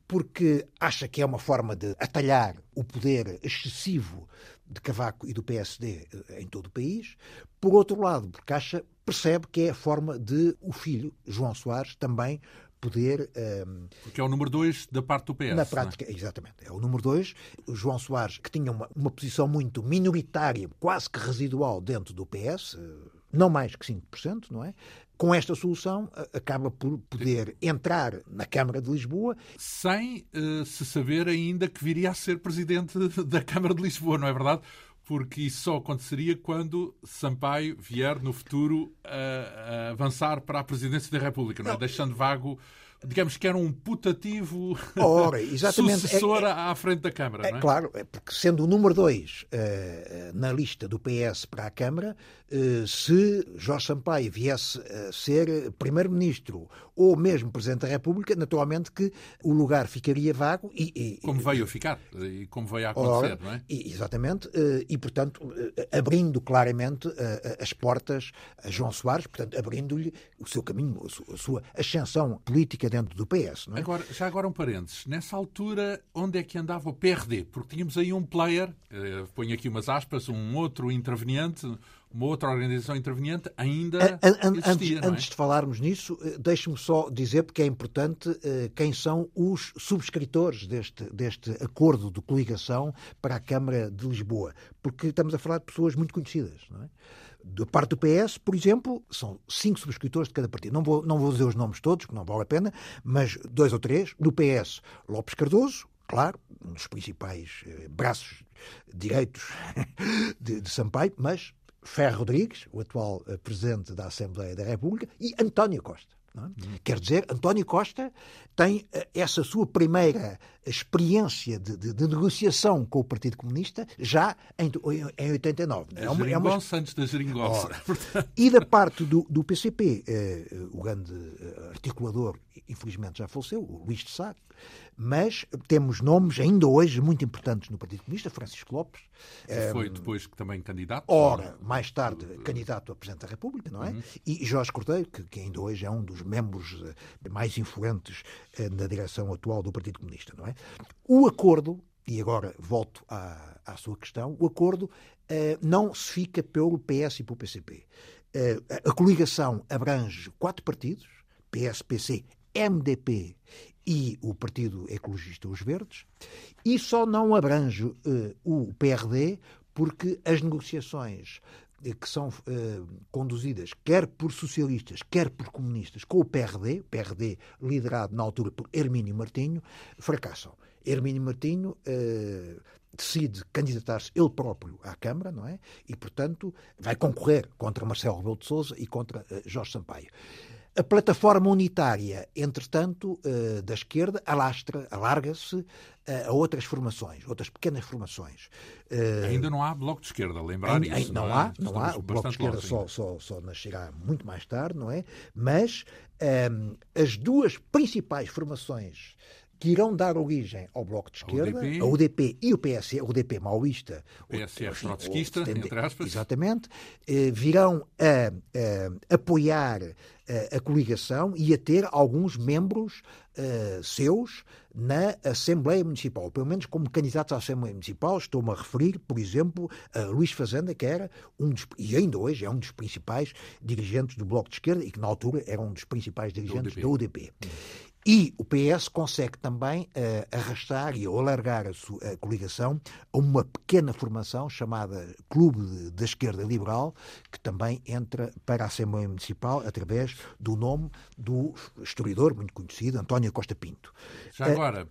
Porque acha que é uma forma de atalhar o poder excessivo de Cavaco e do PSD eh, em todo o país. Por outro lado, porque acha, percebe que é a forma de o filho, João Soares, também poder. Um, ehm, Porque é o número dois da parte do PS. Na é? prática, é? exatamente. É o número dois. O João Soares, que tinha uma, uma posição muito minoritária, quase que residual dentro do PS, eh, não mais que 5%, não é? Com esta solução, acaba por poder entrar na Câmara de Lisboa. Sem uh, se saber ainda que viria a ser presidente da Câmara de Lisboa, não é verdade? Porque isso só aconteceria quando Sampaio vier no futuro a, a avançar para a presidência da República, não é? Não. Deixando vago digamos que era um putativo Ora, sucessor é, é, à frente da Câmara. É, não é? Claro, é porque sendo o número dois uh, na lista do PS para a Câmara, uh, se Jorge Sampaio viesse a ser Primeiro-Ministro ou mesmo Presidente da República, naturalmente que o lugar ficaria vago e... e como veio a ficar e como veio a acontecer, ora, não é? E, exatamente, uh, e portanto abrindo claramente as portas a João Soares, portanto abrindo-lhe o seu caminho, a sua ascensão política dentro do PS. Não é? agora, já agora um parênteses. Nessa altura, onde é que andava o PRD? Porque tínhamos aí um player, eh, ponho aqui umas aspas, um outro interveniente, uma outra organização interveniente ainda an, existia, antes, é? antes, de falarmos nisso, eh, deixe-me só dizer, porque é importante, eh, quem são os subscritores deste, deste acordo de coligação para a Câmara de Lisboa. Porque estamos a falar de pessoas muito conhecidas, não é? Da parte do PS, por exemplo, são cinco subscritores de cada partido. Não vou, não vou dizer os nomes todos, que não vale a pena, mas dois ou três. No PS, Lopes Cardoso, claro, um dos principais eh, braços direitos de, de Sampaio, mas Ferro Rodrigues, o atual eh, presidente da Assembleia da República, e António Costa. É? Quer dizer, António Costa tem eh, essa sua primeira experiência de, de, de, negociação com o Partido Comunista já em, em 89. É uma, é uma... antes da geringonça. Oh. e da parte do, do PCP, eh, o grande eh, articulador, infelizmente já faleceu, o Luís de Sá, mas temos nomes ainda hoje muito importantes no Partido Comunista, Francisco Lopes. Que foi depois também candidato? Ora, mais tarde candidato a Presidente da República, não é? Uhum. E Jorge Cordeiro, que, que, ainda hoje é um dos membros mais influentes na direção atual do Partido Comunista, não é? O acordo, e agora volto à, à sua questão, o acordo uh, não se fica pelo PS e pelo PCP. Uh, eh, a coligação abrange quatro partidos, PS, PC, MDP e o Partido Ecologista Os Verdes, e só não abrange uh, o PRD porque as negociações que são uh, conduzidas quer por socialistas, quer por comunistas, com o PRD, PRD liderado na altura por Hermínio Martinho, fracassam. Hermínio Martinho uh, decide candidatar-se ele próprio à Câmara, não é? E, portanto, vai concorrer contra Marcelo Rebelo de Sousa e contra uh, Jorge Sampaio. A plataforma unitária, entretanto, eh, da esquerda, alastra, alarga-se eh, a outras formações, outras pequenas formações. Eh, ainda não há bloco de esquerda, lembrar ainda, isso. Não, não há, não há. O bloco de esquerda só, só, só nascerá muito mais tarde, não é? Mas um, as duas principais formações que irão dar origem ao Bloco de Esquerda, a UDP, a UDP e o PSE, o UDP maoísta, o PSF trotskista, entre aspas. Exatamente, virão a, a apoiar a, eh, a, coligação e a ter alguns membros uh, seus na Assembleia Municipal, pelo menos como candidatos à Assembleia Municipal. Estou-me a referir, por exemplo, a Luís Fazenda, que era um dos, e ainda hoje é um dos principais dirigentes do Bloco de Esquerda e que na altura era um dos principais dirigentes da UDP. Da UDP. E o PS consegue também uh, arrastar e alargar a, sua, a, coligação a uma pequena formação chamada Clube da Esquerda Liberal, que também entra para a Assembleia Municipal através do nome do historiador muito conhecido, António Costa Pinto. Já uh, agora,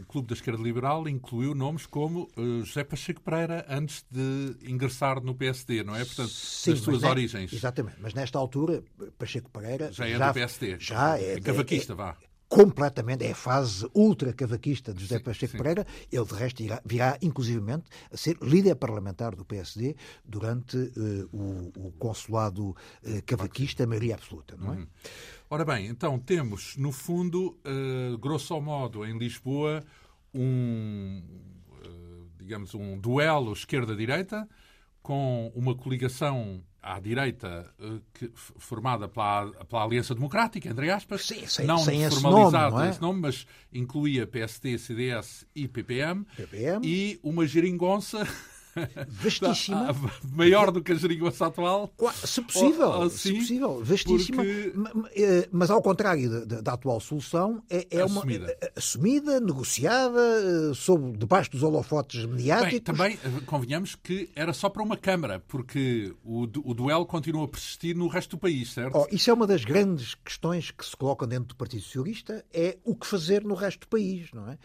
o Clube da Esquerda Liberal incluiu nomes como uh, José Pacheco Pereira antes de ingressar no PSD, não é? Portanto, sim, das suas origens. Exatamente, mas nesta altura, Pacheco Pereira. Já é já, do PSD. Já é. é cavaquista, é, vá completamente, é a fase ultra-cavaquista de José sim, Pacheco sim. Pereira. Ele, de resto, irá, virá, inclusivamente, a ser líder parlamentar do PSD durante uh, o, o, consulado uh, cavaquista, a maioria absoluta, não é? Uhum. Ora bem, então temos, no fundo, uh, grosso modo, em Lisboa, um, digamos, um duelo esquerda-direita, com uma coligação à direita eh, que, formada pela, pela Aliança Democrática, entre aspas, Sim, sem, não sem formalizada nome, é? esse nome, mas incluía PSD, CDS e PPM, PPM. e uma geringonça vastíssima. Maior do que a geringonça atual. Se possível, ou, ou, se possível vastíssima. Porque... Eh, mas ao contrário da, da atual solução, é, é assumida. uma assumida, negociada, eh, sob, debaixo dos holofotes mediáticos. Bem, também eh, convenhamos que era só para uma Câmara, porque o, o duelo continua a persistir no resto do país, certo? Oh, isso é uma das grandes questões que se colocam dentro do Partido Socialista, é o que fazer no resto do país, não é?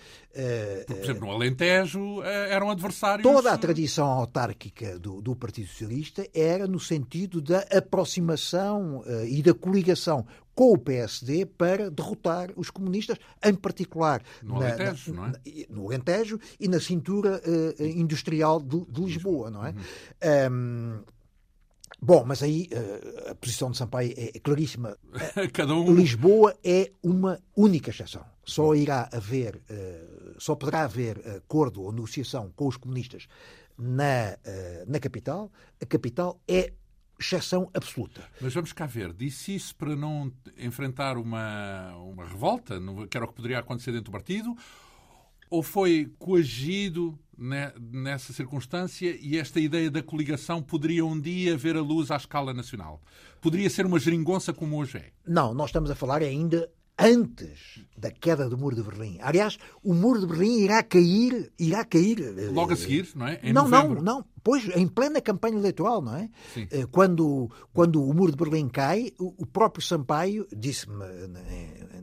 Por exemplo, no Alentejo eram adversários... Toda a tradição autárquica do, do Partido Socialista era no sentido da aproximação uh, e da coligação com o PSD para derrotar os comunistas, em particular no na, Alentejo, na, não é? no Alentejo e na cintura uh, industrial de, de, Lisboa, não é? Uhum. Um, Bom, mas aí uh, a posição de Sampaio é, é claríssima. Um... Lisboa é uma única exceção. Só irá haver, uh, só poderá haver acordo ou negociação com os comunistas na, uh, na capital, a capital é exceção absoluta. Mas vamos cá ver, disse isso para não enfrentar uma, uma revolta, que era o que poderia acontecer dentro do partido, ou foi coagido nessa circunstância e esta ideia da coligação poderia um dia ver a luz à escala nacional? Poderia ser uma geringonça como hoje é? Não, nós estamos a falar ainda antes da queda do muro de Berlim. Aliás, o muro de Berlim irá cair, irá cair eh, logo a seguir, não é? Em não, novembro. não, não. Pois, em plena campanha eleitoral, não é? Sim. Eh, quando, quando o muro de Berlim cai, o, próprio Sampaio disse-me,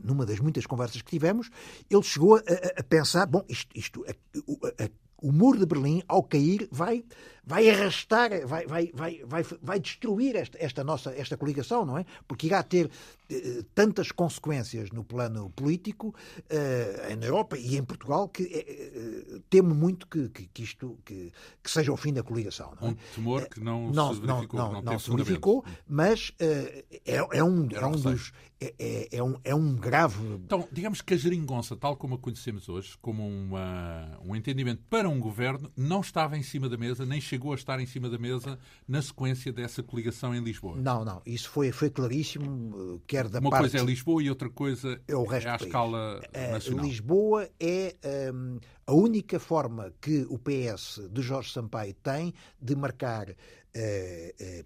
numa das muitas conversas que tivemos, ele chegou a, a pensar: bom, isto, isto a, a, o muro de Berlim, ao cair, vai, vai arrastar, vai, vai, vai, vai, vai destruir esta, esta nossa esta coligação, não é? Porque irá ter eh, tantas consequências no plano político eh, na Europa e em Portugal que eh, temo muito que, que, que isto que, que, seja o fim da coligação. Não é? Um temor que não, não se verificou. Não, não, não se verificou, mas é, é, um, é um dos é, é, é, um, é um grave. Então, digamos que a geringonça, tal como a conhecemos hoje, como uma, um entendimento para um governo, não estava em cima da mesa, nem chegou a estar em cima da mesa na sequência dessa coligação em Lisboa. Não, não. Isso foi, foi claríssimo, quer da uma parte... coisa é Lisboa e outra coisa é, o resto é à escala é, nacional. Lisboa é um, a única forma que o PS de Jorge Sampaio tem de marcar eh, eh,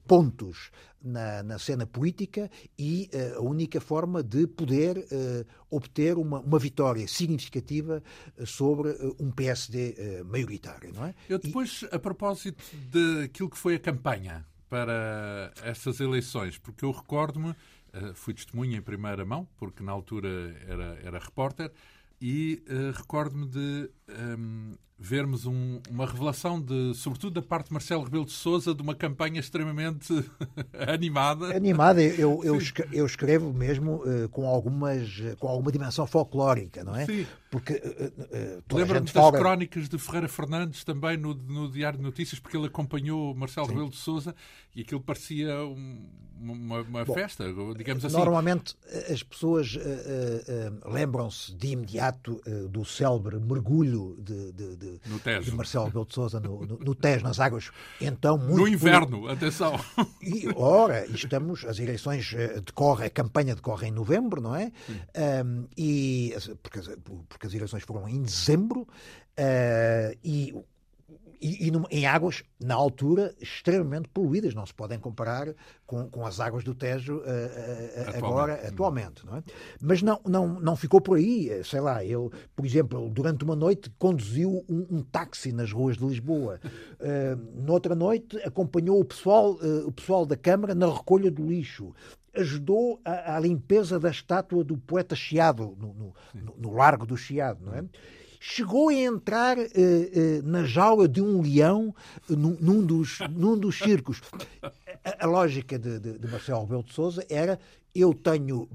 pontos na, na, cena política e eh, a única forma de poder obter uma, uma, vitória significativa sobre um PSD maioritário. Não é? Eu depois, e... a propósito daquilo que foi a campanha para essas eleições, porque eu recordo-me, fui testemunha em primeira mão, porque na altura era, era repórter, e recordo-me de um, vermos um, uma revelação, de, sobretudo da parte de Marcelo Rebelo de Souza, de uma campanha extremamente animada. Animada, eu, eu, eu escrevo mesmo uh, com, algumas, com alguma dimensão folclórica, não é? Sim. Porque uh, uh, Lembro-me das fala... crónicas de Ferreira Fernandes também no, no Diário de Notícias, porque ele acompanhou Marcelo Sim. Rebelo de Souza e aquilo parecia um, uma, uma Bom, festa, digamos assim. Normalmente as pessoas lembram-se de imediato do célebre mergulho de, de, de, de Marcelo Rebelo de Sousa no, no, no, Tejo, nas águas. Então, muito no inverno, por... atenção. E, ora, estamos, as eleições eh, decorrem, a campanha decorre em novembro, não é? Um, e, porque, porque as eleições foram em dezembro uh, e e, e em águas, na altura, extremamente poluídas. Não se podem comparar com, com as águas do Tejo uh, uh, agora, atualmente. Não é? Mas não, não, não ficou por aí. Sei lá, ele, por exemplo, durante uma noite conduziu um, um táxi nas ruas de Lisboa. Uh, noutra noite acompanhou o pessoal, o pessoal da Câmara na recolha do lixo ajudou à, limpeza da estátua do poeta Chiado, no, no, no Largo do Chiado, não é? Chegou a entrar uh, uh, na jaula de um leão uh, num, dos, num dos circos. A, a lógica de, de, de, Marcelo Rebelo de Sousa era eu tenho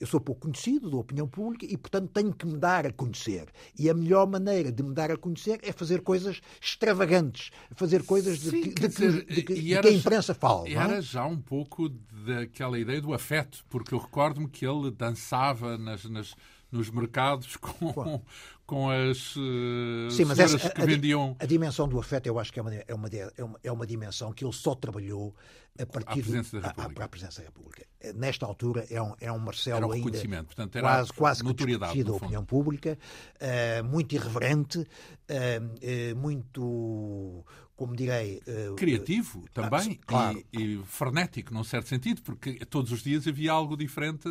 eu sou pouco conhecido da opinião pública e, portanto, tenho que me dar a conhecer. E a melhor maneira de me dar a conhecer é fazer coisas extravagantes, fazer coisas de, Sim, de, dizer, de, que, de que, a imprensa fala. Era é? já um pouco daquela ideia do afeto, porque eu recordo-me que ele dançava nas, nas nos mercados com, com as uh, Sim, mas essa, que a, vendiam. A, dimensão do afeto, eu acho que é uma, é uma, é uma, é uma dimensão que ele só trabalhou a partir à presença da República. A, a, presença da República. Nesta altura é um, é um Marcelo era um ainda Portanto, era quase, quase que da opinião pública, uh, muito irreverente, uh, muito como direi. Criativo também ah, claro. e, e frenético, num certo sentido, porque todos os dias havia algo diferente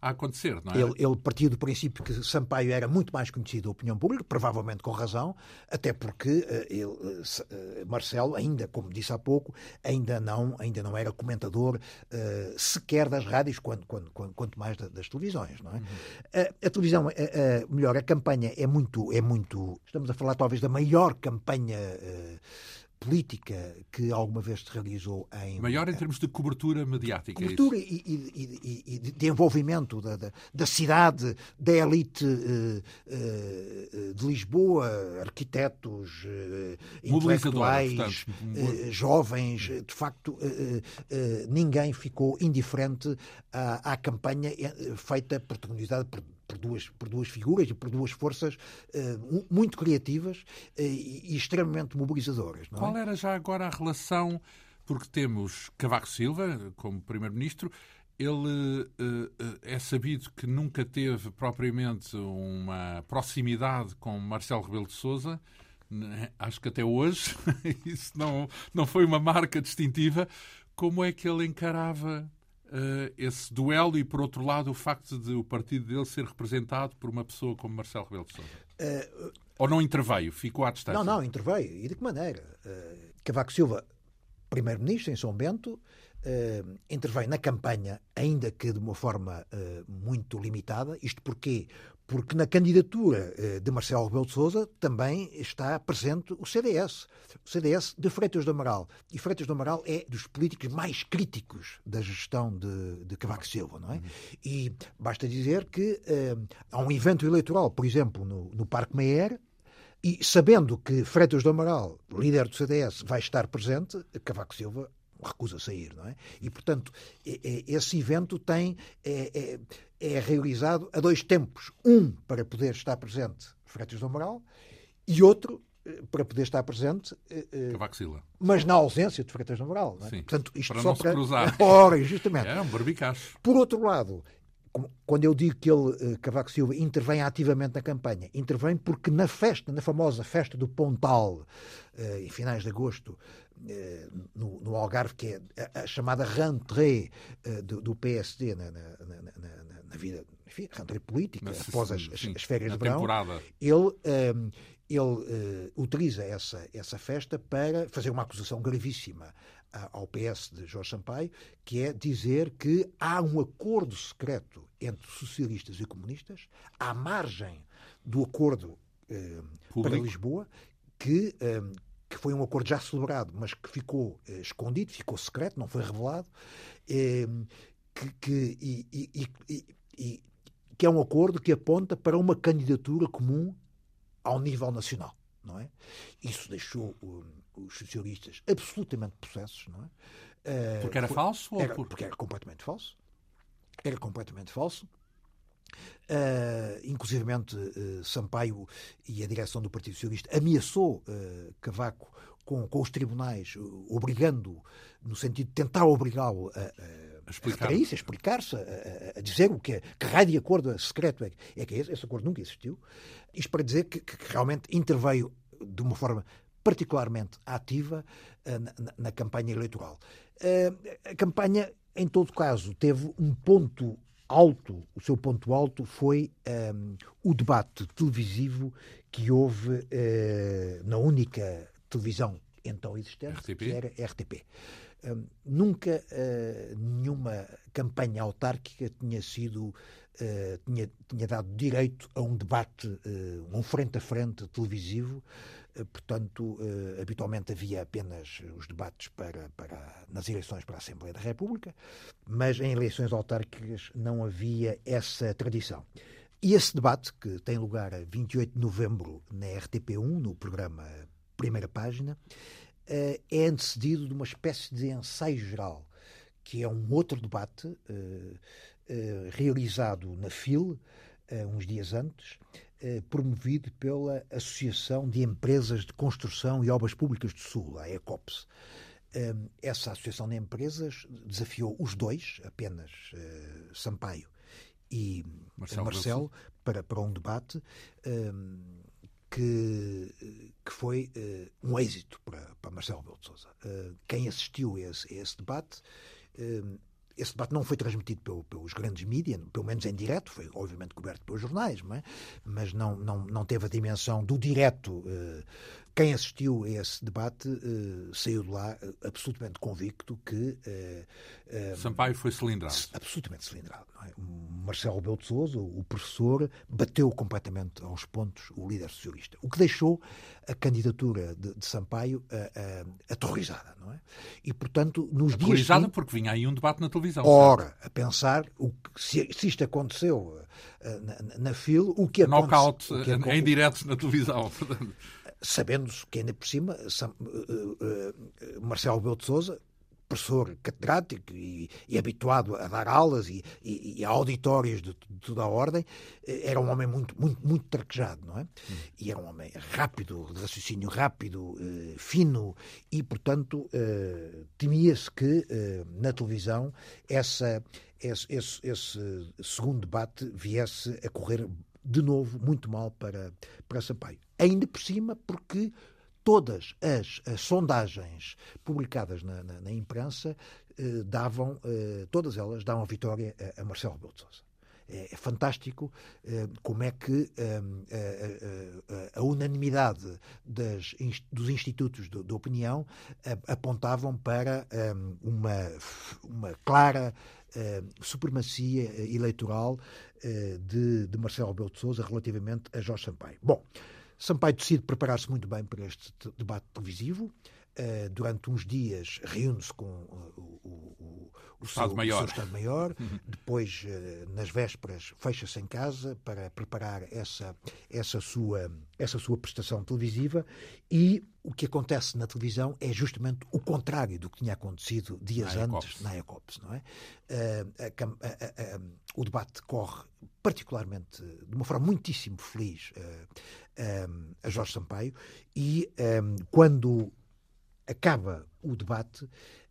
a acontecer, não é? Ele, ele partiu do princípio que Sampaio era muito mais conhecido da opinião pública, provavelmente com razão, até porque uh, ele, uh, Marcelo, ainda, como disse há pouco, ainda não, ainda não era comentador uh, sequer das rádios, quanto, quanto, quanto mais das televisões, não é? Uhum. a televisão, melhor, a campanha é muito, é muito, estamos a falar talvez da maior campanha política que alguma vez se realizou em. Maior em termos de cobertura mediática. É cobertura é e, e, e, de envolvimento da, da, da, cidade, da elite uh, uh, de Lisboa, arquitetos, uh, intelectuais, jovens. De facto, ninguém ficou indiferente à, à campanha feita, protagonizada por por duas, por duas figuras e por duas forças uh, muito criativas uh, e, extremamente mobilizadoras. É? Qual era já agora a relação, porque temos Cavaco Silva como Primeiro-Ministro, ele uh, é sabido que nunca teve propriamente uma proximidade com Marcelo Rebelo de Sousa. Né? Acho que até hoje isso não, não foi uma marca distintiva. Como é que ele encarava esse duelo e, por outro lado, o facto de o partido dele ser representado por uma pessoa como Marcelo Rebelo de Sousa? Uh, Ou não interveio? Ficou à distância? Não, não, interveio. E de que maneira? Uh, Cavaco Silva, primeiro-ministro em São Bento, uh, intervém na campanha, ainda que de uma forma muito limitada. Isto porquê? Porque na candidatura uh, de Marcelo Rebelo de Sousa também está presente o CDS. O CDS de Freitas do Amaral. E Freitas do Amaral é dos políticos mais críticos da gestão de, de Cavaco Silva, não é? E basta dizer que há um evento eleitoral, por exemplo, no, no Parque Meyer, e sabendo que Freitas do Amaral, líder do CDS, vai estar presente, Cavaco Silva recusa a sair, não é? E, portanto, esse evento tem, é, é, é, realizado a dois tempos. Um, para poder estar presente Freitas do Amaral, e outro, eh, para poder estar presente... Eh, eh, Cavaco Silva. Mas na ausência de Freitas do Amaral. Não é? Sim, Portanto, isto para só não para... se cruzar. Ora, justamente. É um barbicacho. Por outro lado, quando eu digo que ele, Cavaco Silva, intervém ativamente na campanha, intervém porque na festa, na famosa festa do Pontal, em finais de agosto, no, no, Algarve, que é a, a chamada rentrée uh, do, do, PSD na, na, na, na, vida, enfim, rentrée política, Mas, após as, sim, as, férias de verão, ele, ehm, ele uh, utiliza essa, essa festa para fazer uma acusação gravíssima ao PS de Jorge Sampaio, que é dizer que há um acordo secreto entre socialistas e comunistas, à margem do acordo para Lisboa, que, um, que foi um acordo já celebrado, mas que ficou eh, escondido, ficou secreto, não foi revelado, eh, que, que, e, e, e, que é um acordo que aponta para uma candidatura comum ao nível nacional. Não é? Isso deixou os socialistas absolutamente possessos. Não é? Eh, porque era foi, falso? Era, Porque era completamente falso. Era completamente falso. Uh, inclusivamente uh, Sampaio e a direção do Partido Socialista ameaçou uh, Cavaco com, com, os tribunais, obrigando, no sentido de tentar obrigá-lo a, a, explicar. a isso, a explicar-se, a, a, dizer o que é, que raio de acordo secreto é, é que é esse. Esse acordo nunca existiu. Isto para dizer que, que realmente interveio de uma forma particularmente ativa na, na campanha eleitoral. a campanha, em todo caso, teve um ponto alto, o seu ponto alto foi um, o debate televisivo que houve uh, na única televisão então existente, RTP? que era RTP. Um, nunca uh, nenhuma campanha autárquica tinha sido uh, tinha, tinha dado direito a um debate, uh, um frente a frente televisivo portanto, eh, habitualmente havia apenas os debates para, para, nas eleições para a Assembleia da República, mas em eleições autárquicas não havia essa tradição. E esse debate, que tem lugar a 28 de novembro na RTP1, no programa Primeira Página, eh, é antecedido de uma espécie de ensaio geral, que é um outro debate realizado na FIL, uns dias antes, eh, promovido pela Associação de Empresas de Construção e Obras Públicas do Sul, a ECOPS. Ehm, essa associação de empresas desafiou os dois, apenas eh, Sampaio e Marcelo, Marcelo para, para um debate ehm, que, que foi um êxito para, para Marcelo Belo de Souza. Quem assistiu a esse, a esse debate uh, esse debate não foi transmitido pelo, pelos grandes mídias, pelo menos em direto, foi obviamente coberto pelos jornais, não é? mas não, não, não teve a dimensão do direto. Eh, quem assistiu a esse debate uh, saiu de lá uh, absolutamente convicto que. Uh, Sampaio foi cilindrado. Absolutamente cilindrado. É? Marcelo Belo de Souza, o professor, bateu completamente aos pontos o líder socialista. O que deixou a candidatura de, de Sampaio aterrorizada, não é? E, portanto, nos dias. Aterrorizada porque vinha aí um debate na televisão. Ora, certo? a pensar, o que, se, se isto aconteceu na, na FIL, o que aconteceu. Knockout em direto na televisão sabendo-se que ainda por cima São, uh, uh, Marcelo Belo de Souza professor catedrático e, e, habituado a dar aulas e, e, e a auditórios de, de, toda a ordem, era um homem muito, muito, muito traquejado, não é? Hum. E era um homem rápido, de raciocínio rápido, eh, fino, e, portanto, eh, temia-se que eh, na televisão essa, esse, esse, esse segundo debate viesse a correr de novo muito mal para, para Sampaio. Ainda por cima, porque todas as, as sondagens publicadas na, na, na imprensa eh, davam, eh, todas elas davam vitória a, a Marcelo Rebelo de Sousa. É, é fantástico eh, como é que eh, a, a, a, unanimidade das, dos institutos de, de opinião apontavam para eh, uma, uma clara supremacia eleitoral de, de Marcelo Rebelo de Sousa relativamente a Jorge Sampaio. Bom, Sampaio decide preparar-se muito bem para este debate televisivo. Uh, durante uns dias reúne-se com uh, o, o, o, Estado-Maior. Estado-Maior. Uhum. Depois, uh, nas vésperas, fecha-se em casa para preparar essa, essa, sua, essa sua prestação televisiva. E o que acontece na televisão é justamente o contrário do que tinha acontecido dias na antes na ECOPS. Não é? A, a, a, o debate corre particularmente, de uma forma muitíssimo feliz, a Jorge Sampaio. E quando acaba o debate,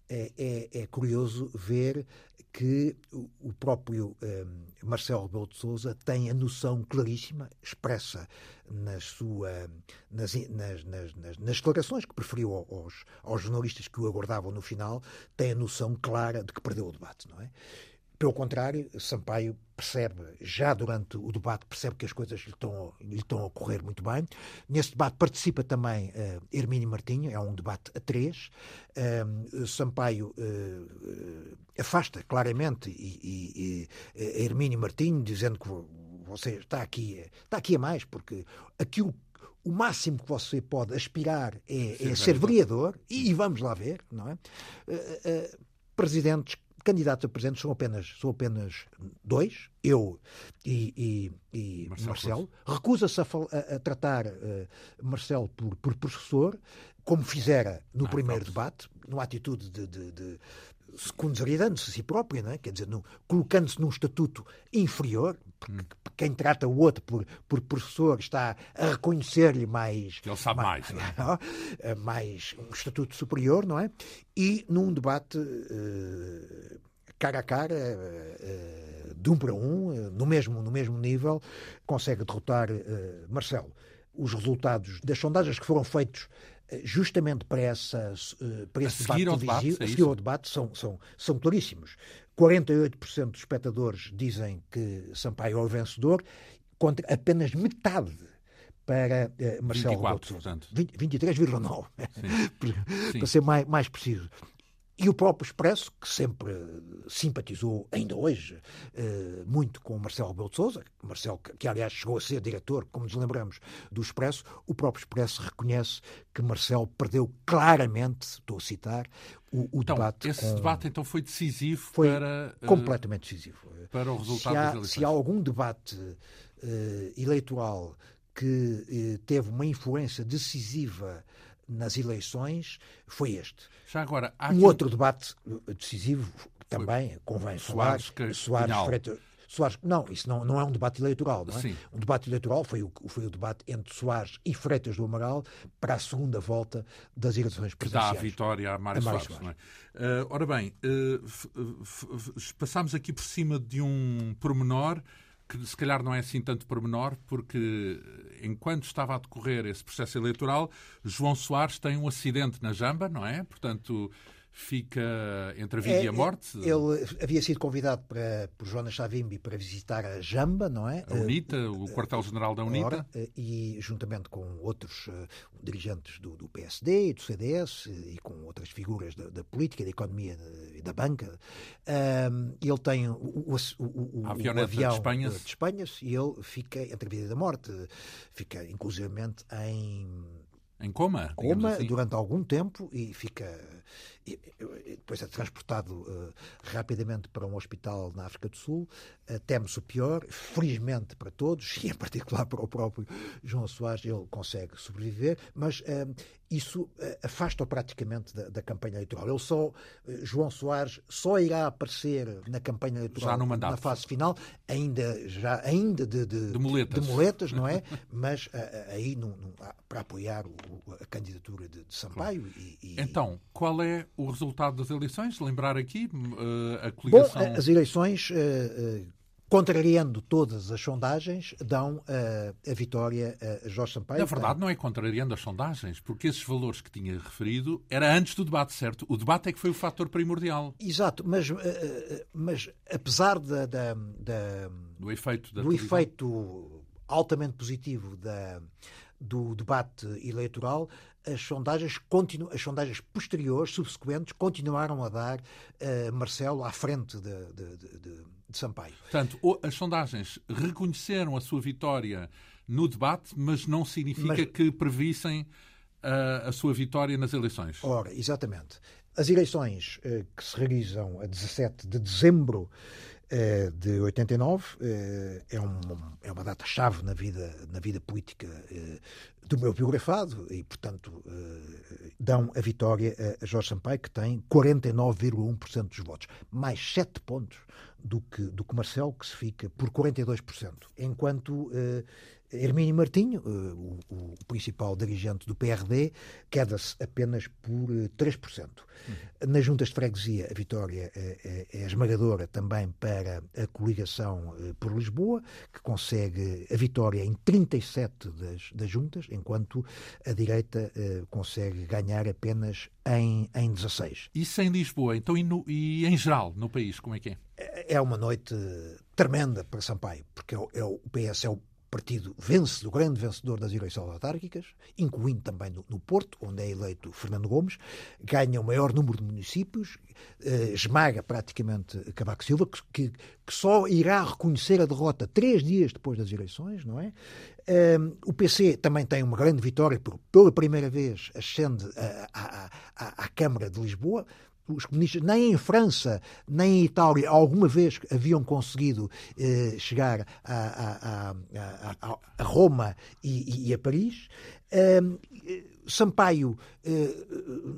é, é, é, curioso ver que o próprio um, Marcelo Rebelo de Sousa tem a noção claríssima, expressa nas, sua, nas, nas, nas, nas declarações que preferiu aos, aos jornalistas que o aguardavam no final, tem a noção clara de que perdeu o debate, não é? Pelo contrário, Sampaio percebe, já durante o debate, percebe que as coisas lhe estão, lhe estão a ocorrer muito bem. Nesse debate participa também uh, Hermínio Martinho, é um debate a três. Uh, Sampaio uh, afasta claramente e, e, e Hermínio Martinho, dizendo que você está aqui, está aqui a mais, porque aquilo o máximo que você pode aspirar é, é ser vereador, e, e, vamos lá ver, não é? Presidentes candidatos a presidente são apenas, são apenas dois, eu e, e, e Marcelo. Marcelo. Recusa-se a, a, a, tratar uh, Marcelo por, por professor, como fizera no ah, primeiro debate, numa atitude de, de, de secundarizando-se a si próprio, não é? quer dizer, colocando-se num estatuto inferior, porque quem trata o outro por, por professor está a reconhecer-lhe mais. Ele sabe mais, mais, não é? mais um estatuto superior, não é? E num debate uh, cara a cara, uh, de um para um, no, mesmo, no mesmo nível, consegue derrotar Marcelo. Os resultados das sondagens que foram feitos justamente para, essa, para esse debate, debate, é a seguir ao debate, são, são, são claríssimos. 48% dos espectadores dizem que Sampaio é o vencedor, contra apenas metade para uh, Marcelo 24, portanto. 23,9, para ser mais, mais preciso. E o próprio Expresso, que sempre simpatizou, ainda hoje, eh, muito com Marcelo Rebelo de Sousa, Marcelo, que aliás chegou a ser diretor, como nos lembramos, do Expresso, o próprio Expresso reconhece que Marcelo perdeu claramente, estou a citar, o, o então, debate. Esse com... debate então foi decisivo foi para. Completamente decisivo. Para o resultado se há, das eleições. Se há algum debate uh, eleitoral que uh, teve uma influência decisiva nas eleições foi este. Já agora, um aqui... outro debate decisivo também, Foi convém Soares, Soares Freitas, Soares, não, isso não, não é um debate eleitoral, não é? Sim. Um debate eleitoral foi o, foi o debate entre Soares e Freitas do Amaral para a segunda volta das eleições presidenciais. Que dá a vitória a Mário, a Mário Soares. Soares. É? Uh, ora bem, uh, passámos aqui por cima de um pormenor que se calhar não é assim tanto pormenor, porque enquanto estava a decorrer esse processo eleitoral, João Soares tem um acidente na jamba, não é? Portanto, fica entre a vida é, e a morte. Ele havia sido convidado para, por Jonas Savimbi para visitar a Jamba, não é? A UNITA, o quartel-general da UNITA. Ora, e juntamente com outros dirigentes do, do, PSD e do CDS e com outras figuras da, da política, da economia e da banca, uh, ele tem o, o, o, o avião de Espanha. de Espanha e ele fica entre a vida e a morte. Fica inclusivamente em em coma? Coma assim. durante algum tempo e fica depois é transportado uh, rapidamente para um hospital na África do Sul. Uh, Teme-se o pior, felizmente para todos, e em particular para o próprio João Soares, ele consegue sobreviver, mas uh, isso afasta-o praticamente da, da, campanha eleitoral. Ele só, João Soares só irá aparecer na campanha eleitoral na fase final, ainda, já, ainda de, de, de, muletas. de muletas. não é? mas aí não, para apoiar o, a candidatura de, de Sampaio. Claro. E, e... Então, qual é o resultado das eleições? Lembrar aqui uh, a coligação... Bom, as eleições, uh, contrariando todas as sondagens, dão a vitória a Jorge Sampaio. Na verdade, não é contrariando as sondagens, porque esses valores que tinha referido era antes do debate, certo? O debate é que foi o fator primordial. Exato, mas, mas apesar da, da, da do efeito, da do efeito altamente positivo da, do debate eleitoral, as sondagens, continu, as sondagens posteriores, subsequentes, continuaram a dar uh, Marcelo à frente de, de, de, de, Sampaio. Portanto, as sondagens reconheceram a sua vitória no debate, mas não significa mas... que previssem uh, a sua vitória nas eleições. Ora, exatamente. As eleições uh, que se realizam a 17 de dezembro de 89, é, é, um, é uma data-chave na vida, na vida política é, do meu biografado e, portanto, dão a vitória a Jorge Sampaio, que tem 49,1% dos votos, mais 7 pontos do que, do que Marcelo, que se fica por 42%, enquanto Hermínio Martinho, eh, o, o, principal dirigente do PRD, queda-se apenas por 3%. Uhum. Nas juntas de freguesia, a vitória é, é, é, esmagadora também para a coligação eh, por Lisboa, que consegue a vitória em 37 das, das juntas, enquanto a direita eh, consegue ganhar apenas em, em 16. Isso em Lisboa, então, e, no, e em geral, no país, como é que é? É, é uma noite tremenda para Sampaio, porque é, é o PS é o partido vence, o grande vencedor das eleições autárquicas, incluindo também no, no, Porto, onde é eleito Fernando Gomes, ganha o maior número de municípios, eh, esmaga praticamente Cavaco Silva, que, que, que, só irá reconhecer a derrota três dias depois das eleições, não é? Eh, o PC também tem uma grande vitória, por, pela primeira vez ascende à, à Câmara de Lisboa, os comunistas, nem em França, nem em Itália, alguma vez haviam conseguido eh, chegar a, a, a, a Roma e, e, a Paris. Eh, Sampaio, eh,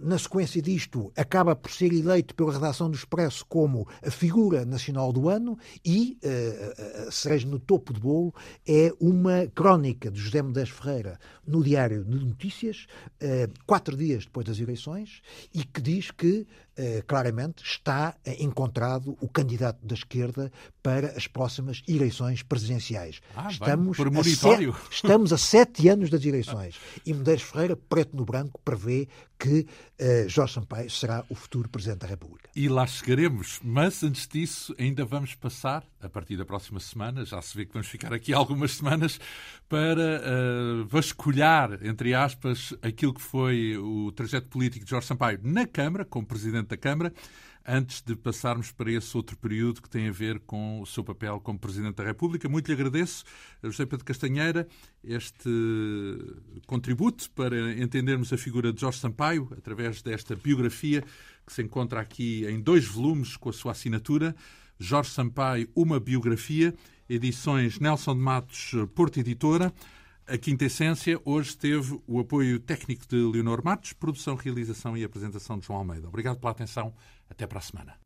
na sequência disto, acaba por ser eleito pela redação do Expresso como a figura nacional do ano e eh, a cereja no topo do bolo é uma crónica de José Medeiros Ferreira no Diário de Notícias, eh, quatro dias depois das eleições, e que diz que eh, claramente está encontrado o candidato da esquerda para as próximas eleições presidenciais. Ah, estamos, bem, a sete, estamos a sete anos das eleições e Medeiros Ferreira, preto no branco, prevê que uh, Jorge Sampaio será o futuro Presidente da República. E lá chegaremos, mas antes disso ainda vamos passar, a partir da próxima semana, já se vê que vamos ficar aqui algumas semanas, para uh, vasculhar, entre aspas, aquilo que foi o trajeto político de Jorge Sampaio na Câmara, como Presidente da Câmara, antes de passarmos para esse outro período que tem a ver com o seu papel como Presidente da República. Muito lhe agradeço, José Pedro Castanheira, este contributo para entendermos a figura de Jorge Sampaio através desta biografia que se encontra aqui em dois volumes com a sua assinatura. Jorge Sampaio, uma biografia, edições Nelson de Matos, Porto Editora. A Quinta Essência hoje teve o apoio técnico de Leonor Matos, produção, realização e apresentação de João Almeida. Obrigado pela atenção. Até para a semana.